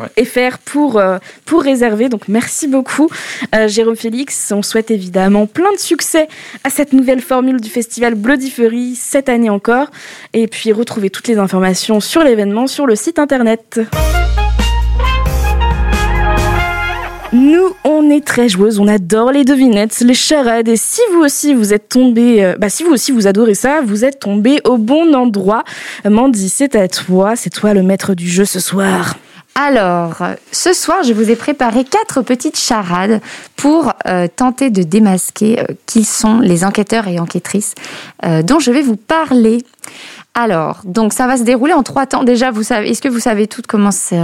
Ouais. Pour, euh, pour réserver. Donc merci beaucoup euh, Jérôme Félix. On souhaite évidemment plein de succès à cette nouvelle formule du festival Bloody Fury cette année encore. Et puis retrouvez toutes les informations sur l'événement sur le site internet. Nous, on est très joueuses, on adore les devinettes, les charades, et si vous aussi vous êtes tombé, euh, bah si vous aussi vous adorez ça, vous êtes tombé au bon endroit. Mandy, c'est à toi, c'est toi le maître du jeu ce soir. Alors, ce soir, je vous ai préparé quatre petites charades pour euh, tenter de démasquer euh, qui sont les enquêteurs et enquêtrices euh, dont je vais vous parler. Alors, donc ça va se dérouler en trois temps. Déjà, vous savez, est-ce que vous savez toutes comment se,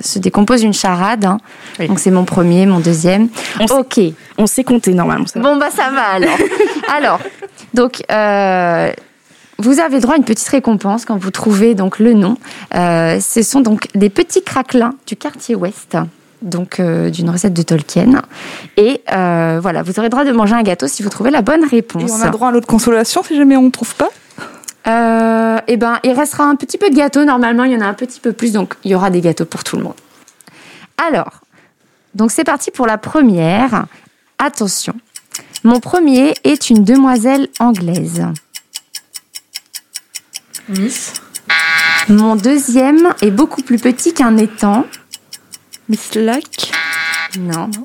se décompose une charade hein? Oui. Donc c'est mon premier, mon deuxième. On sait- Ok. On sait compter normalement. Ça va. Bon bah ça va alors. alors, donc euh, vous avez droit à une petite récompense quand vous trouvez donc le nom. Euh, ce sont donc des petits craquelins du quartier ouest. Donc euh, d'une recette de Tolkien et euh, voilà vous aurez droit de manger un gâteau si vous trouvez la bonne Et réponse. on a droit à l'autre consolation si jamais on ne trouve pas? Euh, eh ben, il restera un petit peu de gâteau. Normalement, il y en a un petit peu plus, donc il y aura des gâteaux pour tout le monde. Alors, donc c'est parti pour la première. Attention, mon premier est une demoiselle anglaise. Miss. Mon deuxième est beaucoup plus petit qu'un étang. Miss Lac. Non.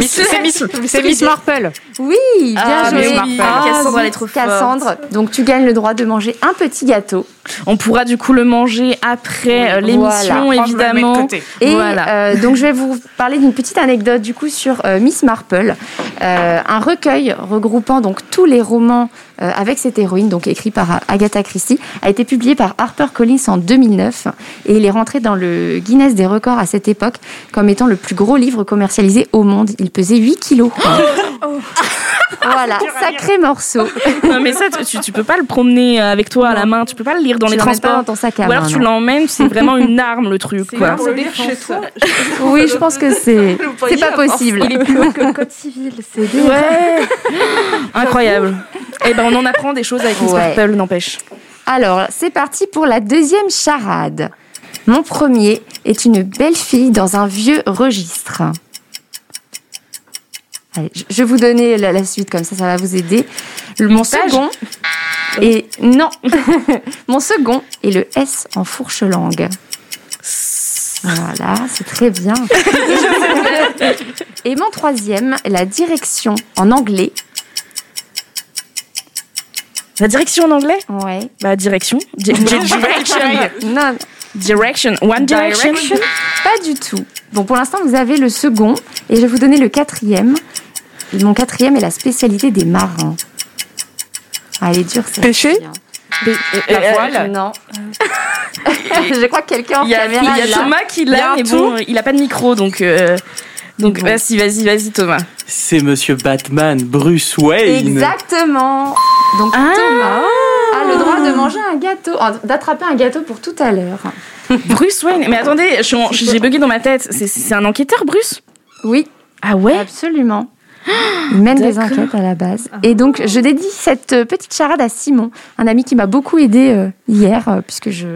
C'est Miss, c'est Miss Marple. Oui, bien Ah, joué. mais oui, Cassandre, elle est trop forte. Cassandre, donc tu gagnes le droit de manger un petit gâteau. On pourra du coup le manger après euh, l'émission Voilà. évidemment. Et Voilà. euh, donc je vais vous parler d'une petite anecdote du coup sur euh, Miss Marple, Euh, un recueil regroupant donc tous les romans euh, avec cette héroïne, donc écrit par Agatha Christie, a été publié par HarperCollins en 2009 et il est rentré dans le Guinness des records à cette époque comme étant le plus gros livre commercialisé au monde. Il pesait 8 kilos. voilà, sacré morceau. Non mais ça tu, tu peux pas le promener avec toi à la main, tu peux pas le lire dans Tu les l'emmènes pas transports. dans ton sac à Ou alors main, tu l'emmènes, c'est vraiment une arme le truc quoi. pour le lire chez toi. Oui, je pense que c'est c'est pas possible. Il est plus haut que le code civil. C'est Ouais. Incroyable. Eh ben on en apprend des choses avec Miss Ouais. Marple, n'empêche. Alors, c'est parti pour la deuxième charade. Mon premier est une belle fille dans un vieux registre. Allez, je- vais vous donner la, la suite, comme ça, ça va vous aider. Le- Mon second est... Non Mon second est le S en fourche-langue. Voilà, c'est très bien. Et mon troisième, la direction en anglais. La direction en anglais Ouais. Bah, direction. Di- di- direction. Non, Direction. One direction. pas du tout. Bon, pour l'instant, vous avez le second et je vais vous donner le quatrième. Mon quatrième est la spécialité des marins. Ah, elle est dure, ça. Pêcher La voile Non. je crois que quelqu'un en Il y a, il y a est là. Thomas qui l'a, mais bon, il a pas de micro, donc. euh, donc Bon. vas-y, vas-y, vas-y, Thomas. C'est Monsieur Batman, Bruce Wayne. Exactement. Donc Ah. Thomas a le droit de manger un gâteau, d'attraper un gâteau pour tout à l'heure. Bruce Wayne. Mais attendez, je suis en- j'ai bugué dans ma tête. C'est- un enquêteur, Bruce? Oui, Ah ouais? Absolument. Il mène des enquêtes à la base. Et donc, je dédie cette euh, petite charade à Simon, un ami qui m'a beaucoup aidé euh, hier, euh, puisque je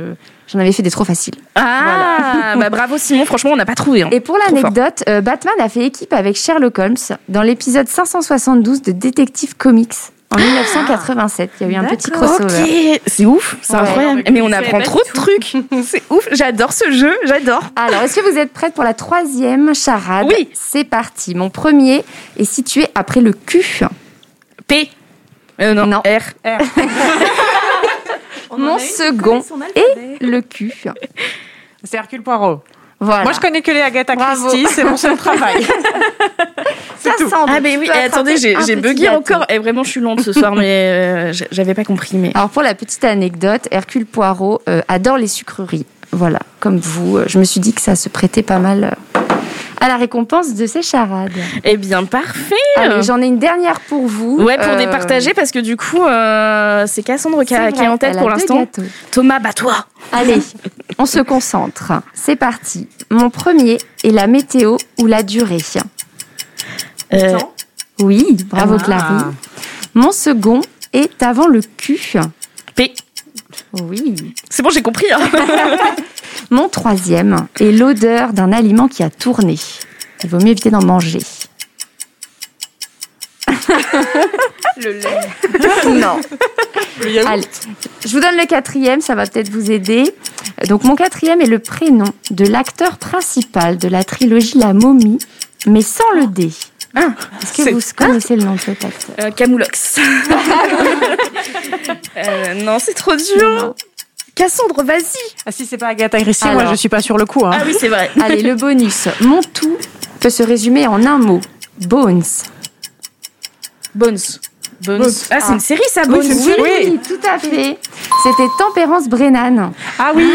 j'en avais fait des trop faciles. Ah, bah bravo Simon, franchement, on n'a pas trouvé. hein. Et pour l'anecdote, euh, Batman a fait équipe avec Sherlock Holmes dans l'épisode 572 de Detective Comics en 1987. Il y a eu un petit crossover. Ok, c'est ouf, c'est Ouais. incroyable. Mais on apprend trop de trucs. C'est ouf, j'adore ce jeu, j'adore. Alors, est-ce que vous êtes prête pour la troisième charade Oui. C'est parti. Mon premier est situé après le Q. P. Euh, non, Non. R. Mon second est le Q. C'est Hercule Poirot. Voilà. Moi, je connais que les Agatha. Christie, c'est mon seul travail. Cassandre, Ah, mais oui, et attendez, j'ai bugué encore. Et vraiment, je suis lente ce soir, mais euh, j'avais pas compris. Mais... Alors, pour la petite anecdote, Hercule Poirot euh, adore les sucreries. Voilà, comme vous, euh, je me suis dit que ça se prêtait pas mal euh, à la récompense de ces charades. Eh bien, parfait. Allez, j'en ai une dernière pour vous. Ouais, pour Euh, départager, parce que du coup, euh, c'est Cassandre qui, a- c'est qui est en tête pour l'instant. Thomas, bats-toi. Allez, on se concentre. C'est parti. Mon premier est la météo ou la durée. Euh, Oui, bravo Ah. Clary. Mon second est avant le Q. P. Oui. C'est bon, j'ai compris. hein. Mon troisième est l'odeur d'un aliment qui a tourné. Il vaut mieux éviter d'en manger. Le lait. Non. Allez, je vous donne le quatrième, ça va peut-être vous aider. Donc mon quatrième est le prénom de l'acteur principal de la trilogie La Momie, mais sans le D. Ah, Est-ce que vous connaissez le nom de cet acteur Euh, Camoulox. Euh, non, c'est trop dur. Cassandre, vas-y. Ah, si c'est pas Agatha Christie, moi, je suis pas sur le coup. Hein. Ah oui, c'est vrai. Allez, le bonus. Mon tout peut se résumer en un mot. Bones. Bones. Bones. Ah, c'est une série, ça, Bones. une série. Oui, tout à fait. C'était Tempérance Brennan. Ah oui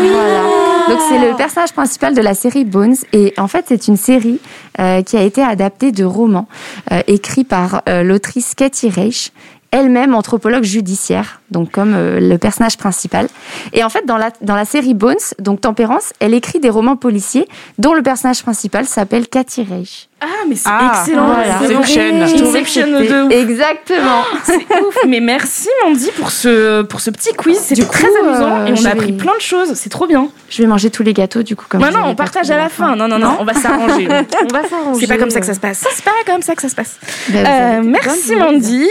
Voilà. Donc c'est le personnage principal de la série Bones et en fait c'est une série euh, qui a été adaptée de romans euh, écrits par euh, l'autrice Cathy Reich elle-même anthropologue judiciaire, donc comme euh, le personnage principal. Et en fait, dans la, série Bones, donc Tempérance, elle écrit des romans policiers dont le personnage principal s'appelle Cathy Reich. Ah, mais c'est Ah, excellent. voilà. Inception c'était- de. Exactement. C'est ouf. Mais merci, Mandy, pour ce, pour ce petit quiz. C'était très coup, amusant euh, et on je a appris plein de choses. C'est trop bien. Je vais manger tous les gâteaux du coup comme Non, non, on partage à la fin. Non, non, non, on va s'arranger. On va s'arranger. C'est pas comme ça que ça se passe. C'est pas comme ça que ça se passe. Ben, Euh, des merci, Mandy.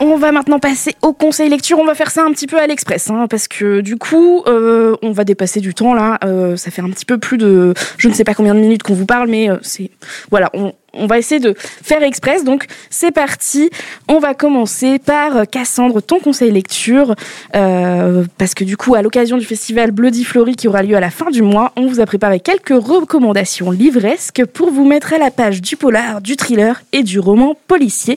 On va maintenant passer au conseil lecture. On va faire ça un petit peu à l'express, hein, parce que du coup, euh, on va dépasser du temps là. Euh, ça fait un petit peu plus de, je ne sais pas combien de minutes qu'on vous parle, mais euh, c'est voilà, on, on va essayer de faire express. Donc c'est parti. On va commencer par euh, Cassandre, ton conseil lecture, euh, parce que du coup, à l'occasion du festival Bloody Flory qui aura lieu à la fin du mois, on vous a préparé quelques recommandations livresques pour vous mettre à la page du polar, du thriller et du roman policier.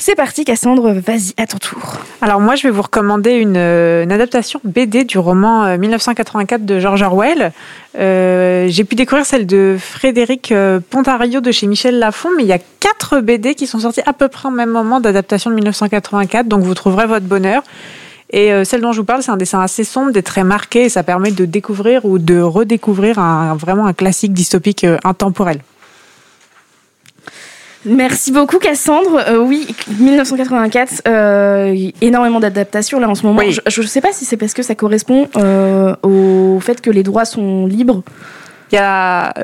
C'est parti, Cassandre, vas-y, à ton tour. Alors moi, je vais vous recommander une, euh, adaptation BD du roman euh, 1984 de George Orwell. Euh, J'ai pu découvrir celle de Frédéric euh, Pontario de chez Michel Lafon, mais il y a quatre BD qui sont sortis à peu près au même moment d'adaptation de 1984, donc vous trouverez votre bonheur. Et euh, celle dont je vous parle, c'est un dessin assez sombre, des traits marqués, et ça permet de découvrir ou de redécouvrir un, vraiment un classique dystopique euh, intemporel. Merci beaucoup, Cassandre. Euh, oui, 1984, euh, énormément d'adaptations là en ce moment. Oui. Je ne sais pas si c'est parce que ça correspond euh, au fait que les droits sont libres. Il y a,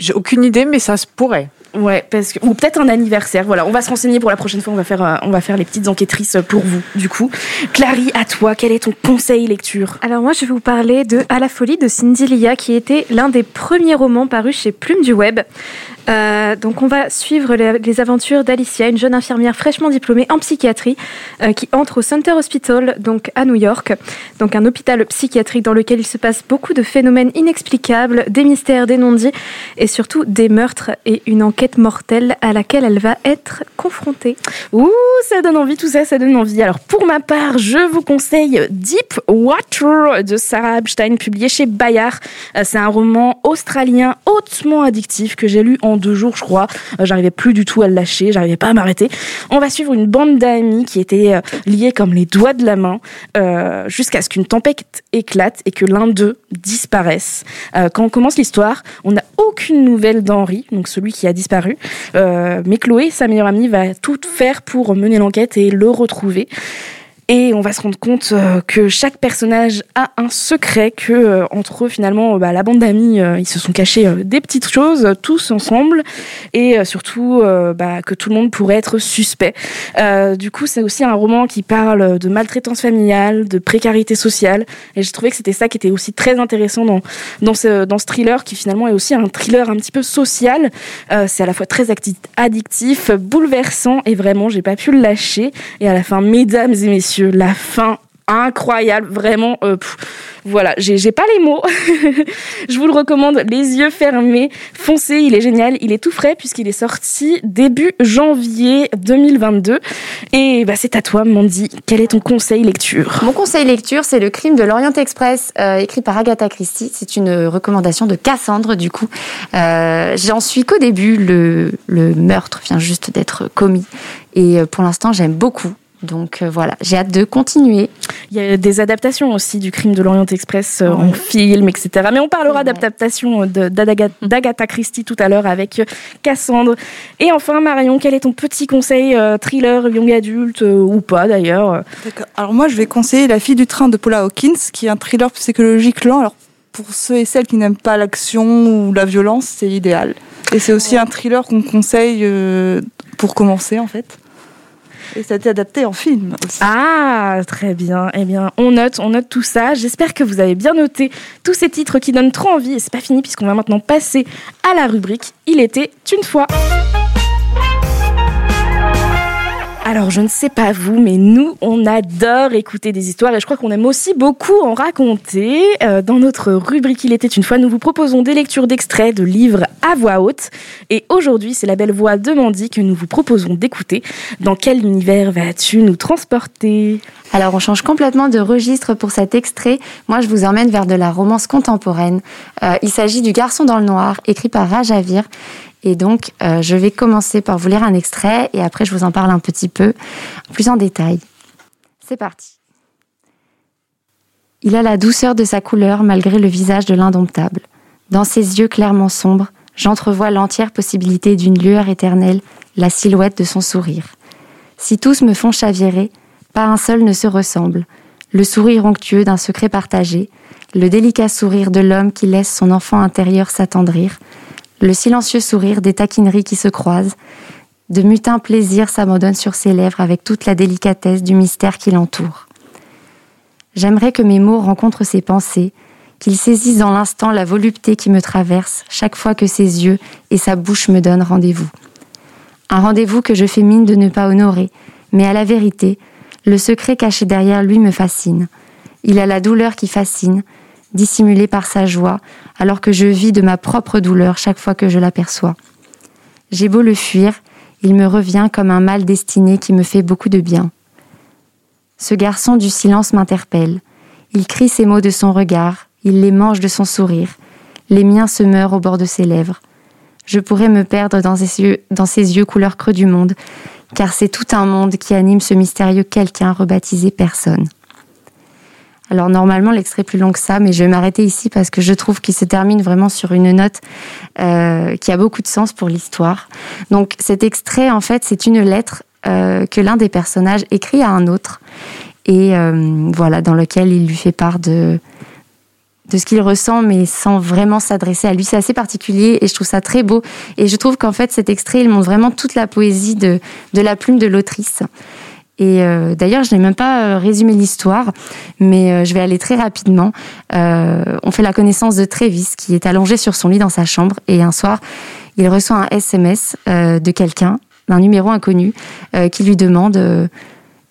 j'ai aucune idée, mais ça se pourrait. Ouais, parce que ou peut-être un anniversaire. Voilà, on va se renseigner pour la prochaine fois. On va faire, euh, on va faire les petites enquêtrices pour vous. Du coup, Clary, à toi, quel est ton conseil lecture? Alors moi, je vais vous parler de À la folie de Cindy Lia, qui était l'un des premiers romans parus chez Plume du Web. Euh, donc on va suivre les, aventures d'Alicia, une jeune infirmière fraîchement diplômée en psychiatrie euh, qui entre au Center Hospital, donc à New York, donc un hôpital psychiatrique dans lequel il se passe beaucoup de phénomènes inexplicables, des mystères, des non-dits et surtout des meurtres et une enquête mortelle à laquelle elle va être confrontée. Ouh, ça donne envie, tout ça, ça donne envie. Alors pour ma part, je vous conseille Deep Water de Sarah Epstein, publié chez Bayard. Euh, C'est un roman australien hautement addictif que j'ai lu en deux jours, je crois. Euh, J'arrivais plus du tout à le lâcher, j'arrivais pas à m'arrêter. On va suivre une bande d'amis qui étaient euh, liés comme les doigts de la main euh, jusqu'à ce qu'une tempête éclate et que l'un d'eux disparaisse. Quand on commence l'histoire, on n'a aucune nouvelle d'Henri, donc celui qui a disparu. Mais Chloé, sa meilleure amie, va tout faire pour mener l'enquête et le retrouver. Et on va se rendre compte euh, que chaque personnage a un secret, que euh, entre eux finalement, euh, bah, la bande d'amis, ils se sont cachés des petites choses, tous ensemble, et surtout bah, que tout le monde pourrait être suspect. Du coup, c'est aussi un roman qui parle de maltraitance familiale, de précarité sociale, et j'ai trouvé que c'était ça qui était aussi très intéressant dans dans ce dans ce thriller, qui finalement est aussi un thriller un petit peu social. C'est à la fois très addictif, bouleversant, et vraiment, j'ai pas pu le lâcher. Et à la fin, mesdames et messieurs, la fin incroyable, vraiment. euh, voilà, j'ai pas les mots. Je vous le recommande, les yeux fermés, foncez, il est génial, il est tout frais puisqu'il est sorti début janvier 2022. Et bah c'est à toi, Mandy. Quel est ton conseil lecture? Mon conseil lecture, c'est Le crime de l'Orient Express, euh, écrit par Agatha Christie. C'est une recommandation de Cassandre, du coup. Euh, J'en suis qu'au début. Le, meurtre vient juste d'être commis. Et pour l'instant, j'aime beaucoup. Donc euh, voilà, j'ai hâte de continuer. Il y a des adaptations aussi du crime de l'Orient Express euh, en film, etc. Mais on parlera Ouais. d'adaptation de- d'Adaga- d'Agatha Christie tout à l'heure avec euh, Cassandre. Et enfin, Marion, quel est ton petit conseil euh, thriller, young adulte euh, ou pas d'ailleurs? Alors moi, je vais conseiller La fille du train de Paula Hawkins, qui est un thriller psychologique lent. Alors pour ceux et celles qui n'aiment pas l'action ou la violence, c'est idéal. Et c'est aussi un thriller qu'on conseille euh, pour commencer en fait. Et ça a été adapté en film aussi. Ah, très bien. Eh bien, on note, on note tout ça. J'espère que vous avez bien noté tous ces titres qui donnent trop envie. Et c'est pas fini puisqu'on va maintenant passer à la rubrique Il était une fois. Alors, je ne sais pas vous, mais nous, on adore écouter des histoires et je crois qu'on aime aussi beaucoup en raconter. Euh, dans notre rubrique Il était une fois, nous vous proposons des lectures d'extraits de livres à voix haute. Et aujourd'hui, c'est la belle voix de Mandy que nous vous proposons d'écouter. Dans quel univers vas-tu nous transporter? Alors, on change complètement de registre pour cet extrait. Moi, je vous emmène vers de la romance contemporaine. Euh, il s'agit du Garçon dans le noir, écrit par Rajavir. Et donc, euh, je vais commencer par vous lire un extrait et après, je vous en parle un petit peu plus en détail. C'est parti. Il a la douceur de sa couleur malgré le visage de l'indomptable. Dans ses yeux clairement sombres, j'entrevois l'entière possibilité d'une lueur éternelle, la silhouette de son sourire. Si tous me font chavirer, pas un seul ne se ressemble. Le sourire onctueux d'un secret partagé, le délicat sourire de l'homme qui laisse son enfant intérieur s'attendrir, le silencieux sourire des taquineries qui se croisent, de mutins plaisirs s'abandonnent sur ses lèvres avec toute la délicatesse du mystère qui l'entoure. J'aimerais que mes mots rencontrent ses pensées, qu'ils saisissent dans l'instant la volupté qui me traverse chaque fois que ses yeux et sa bouche me donnent rendez-vous. Un rendez-vous que je fais mine de ne pas honorer, mais à la vérité, le secret caché derrière lui me fascine. Il a la douleur qui fascine, dissimulée par sa joie, alors que je vis de ma propre douleur chaque fois que je l'aperçois. J'ai beau le fuir, il me revient comme un mal destiné qui me fait beaucoup de bien. Ce garçon du silence m'interpelle. Il crie ses mots de son regard, il les mange de son sourire. Les miens se meurent au bord de ses lèvres. Je pourrais me perdre dans ses yeux, dans ses yeux couleur creux du monde, car c'est tout un monde qui anime ce mystérieux quelqu'un rebaptisé personne. Alors normalement l'extrait est plus long que ça, mais je vais m'arrêter ici parce que je trouve qu'il se termine vraiment sur une note euh, qui a beaucoup de sens pour l'histoire. Donc cet extrait en fait c'est une lettre euh, que l'un des personnages écrit à un autre et euh, voilà dans lequel il lui fait part de de ce qu'il ressent, mais sans vraiment s'adresser à lui. C'est assez particulier et je trouve ça très beau. Et je trouve qu'en fait, cet extrait, il montre vraiment toute la poésie de, de la plume de l'autrice. Et euh, d'ailleurs, je n'ai même pas euh, résumé l'histoire, mais euh, je vais aller très rapidement. on fait la connaissance de Travis, qui est allongé sur son lit dans sa chambre, et un soir, il reçoit un SMS de quelqu'un, d'un numéro inconnu, qui lui demande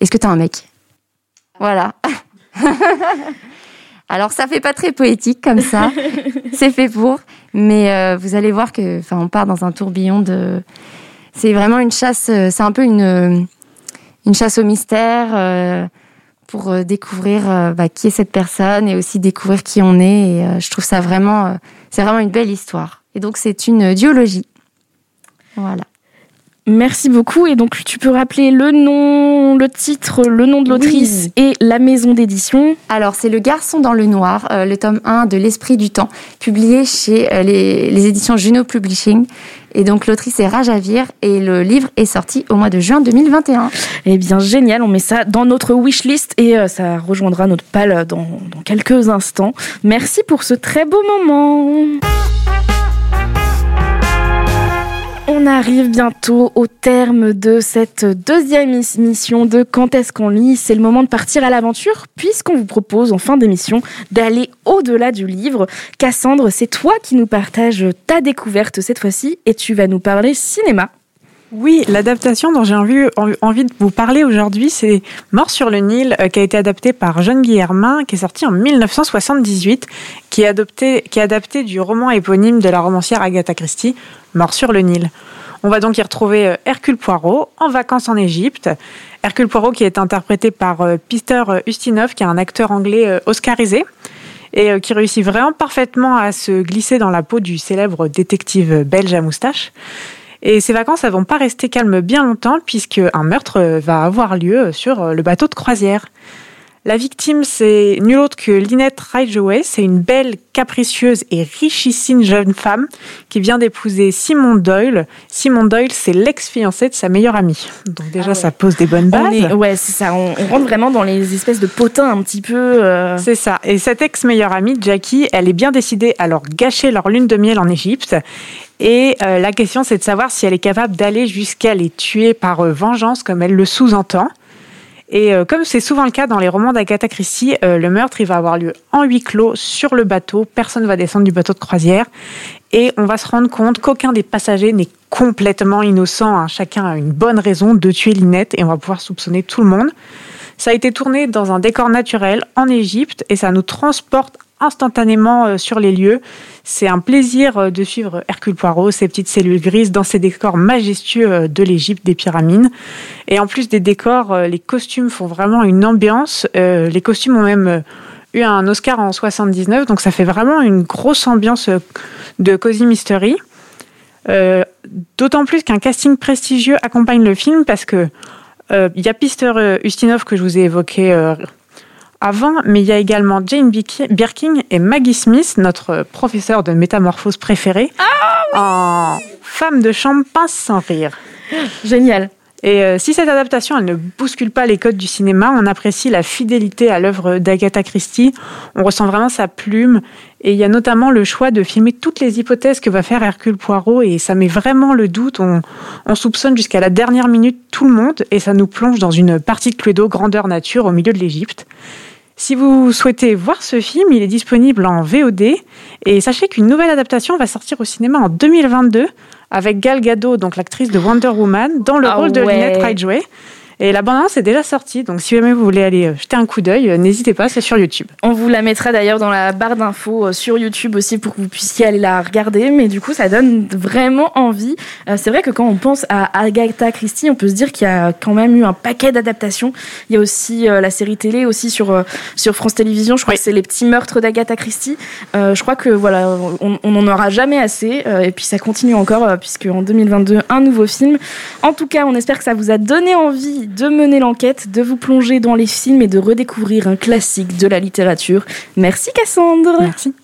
Est-ce que tu as un mec? Voilà. Alors ça fait pas très poétique comme ça, c'est fait pour, mais vous allez voir que, enfin, on part dans un tourbillon de. C'est vraiment une chasse. C'est un peu une une chasse au mystère euh, pour euh, découvrir euh, bah, qui est cette personne et aussi découvrir qui on est. Et je trouve ça vraiment, c'est vraiment une belle histoire. Et donc c'est une duologie. Voilà. Merci beaucoup. Et donc, tu peux rappeler le nom, le titre, le nom de l'autrice et la maison d'édition Alors, c'est Le Garçon dans le Noir, le tome 1 de L'Esprit du Temps, publié chez les, les, éditions Juno Publishing. Et donc l'autrice est Rajavir et le livre est sorti au mois de juin 2021. Eh bien génial, on met ça dans notre wishlist et euh, ça rejoindra notre pal dans, dans quelques instants. Merci pour ce très beau moment. On arrive bientôt au terme de cette deuxième émission de Quand est-ce qu'on lit? C'est le moment de partir à l'aventure puisqu'on vous propose en fin d'émission d'aller au-delà du livre. Cassandre, c'est toi qui nous partages ta découverte cette fois-ci et tu vas nous parler cinéma. Oui, l'adaptation dont j'ai envie, envie de vous parler aujourd'hui, c'est Mort sur le Nil, euh, qui a été adapté par Jeanne Guillermin, qui est sorti en 1978, qui est, adopté, qui est adapté du roman éponyme de la romancière Agatha Christie, Mort sur le Nil. On va donc y retrouver euh, Hercule Poirot en vacances en Égypte. Hercule Poirot qui est interprété par euh, Peter Ustinov, qui est un acteur anglais oscarisé et qui réussit vraiment parfaitement à se glisser dans la peau du célèbre détective belge à moustache. Et ces vacances, elles vont pas rester calmes bien longtemps puisque un meurtre va avoir lieu sur le bateau de croisière. La victime, c'est nul autre que Lynette Ridgeway. C'est une belle, capricieuse et richissime jeune femme qui vient d'épouser Simon Doyle. Simon Doyle, c'est l'ex-fiancé de sa meilleure amie. Donc déjà, ah ça pose des bonnes bases. ouais, c'est ça. On, rentre vraiment dans les espèces de potins un petit peu. Euh. C'est ça. Et cette ex-meilleure amie, Jackie, elle est bien décidée à leur gâcher leur lune de miel en Égypte. Et euh, la question, c'est de savoir si elle est capable d'aller jusqu'à les tuer par euh, vengeance, comme elle le sous-entend. Et euh, comme c'est souvent le cas dans les romans d'Agatha Christie, le meurtre il va avoir lieu en huis clos sur le bateau. Personne ne va descendre du bateau de croisière. Et on va se rendre compte qu'aucun des passagers n'est complètement innocent. Hein. Chacun a une bonne raison de tuer Linette et on va pouvoir soupçonner tout le monde. Ça a été tourné dans un décor naturel en Égypte et ça nous transporte instantanément euh, sur les lieux. C'est un plaisir euh, de suivre Hercule Poirot, ces petites cellules grises dans ces décors majestueux euh, de l'Égypte, des pyramides. Et en plus des décors, les costumes font vraiment une ambiance. Les costumes ont même eu un Oscar en 79, donc ça fait vraiment une grosse ambiance de cozy mystery. D'autant plus qu'un casting prestigieux accompagne le film parce que il y a Pister Ustinov que je vous ai évoqué avant, mais il y a également Jane Birkin et Maggie Smith, notre professeur de métamorphose préférée, ah en femme de chambre pince sans rire. Génial. Et euh, si cette adaptation, elle ne bouscule pas les codes du cinéma, on apprécie la fidélité à l'œuvre d'Agatha Christie. On ressent vraiment sa plume. Et il y a notamment le choix de filmer toutes les hypothèses que va faire Hercule Poirot. Et ça met vraiment le doute. On, on soupçonne jusqu'à la dernière minute tout le monde. Et ça nous plonge dans une partie de Cluedo grandeur nature au milieu de l'Égypte. Si vous souhaitez voir ce film, il est disponible en VOD. Et sachez qu'une nouvelle adaptation va sortir au cinéma en 2022 avec Gal Gadot, donc l'actrice de Wonder Woman, dans le ah rôle de Lynette Ridgeway. Et la bande-annonce est déjà sortie, donc si jamais vous voulez aller euh, jeter un coup d'œil, euh, n'hésitez pas, c'est sur YouTube. On vous la mettra d'ailleurs dans la barre d'infos euh, sur YouTube aussi pour que vous puissiez aller la regarder, mais du coup ça donne vraiment envie. C'est vrai que quand on pense à Agatha Christie, on peut se dire qu'il y a quand même eu un paquet d'adaptations. Il y a aussi la série télé aussi sur sur France Télévisions. Je crois que c'est les petits meurtres d'Agatha Christie. je crois que voilà, on n'en aura jamais assez, et puis ça continue encore puisque en 2022 un nouveau film. En tout cas, on espère que ça vous a donné envie de mener l'enquête, de vous plonger dans les films et de redécouvrir un classique de la littérature. Merci Cassandre. Merci.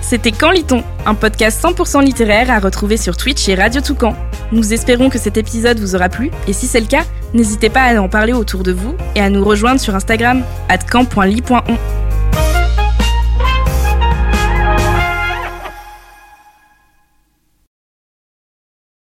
C'était Quand lit-on Un podcast 100% littéraire à retrouver sur Twitch et Radio Toucan. Nous espérons que cet épisode vous aura plu et si c'est le cas, n'hésitez pas à en parler autour de vous et à nous rejoindre sur Instagram at camp.ly.on.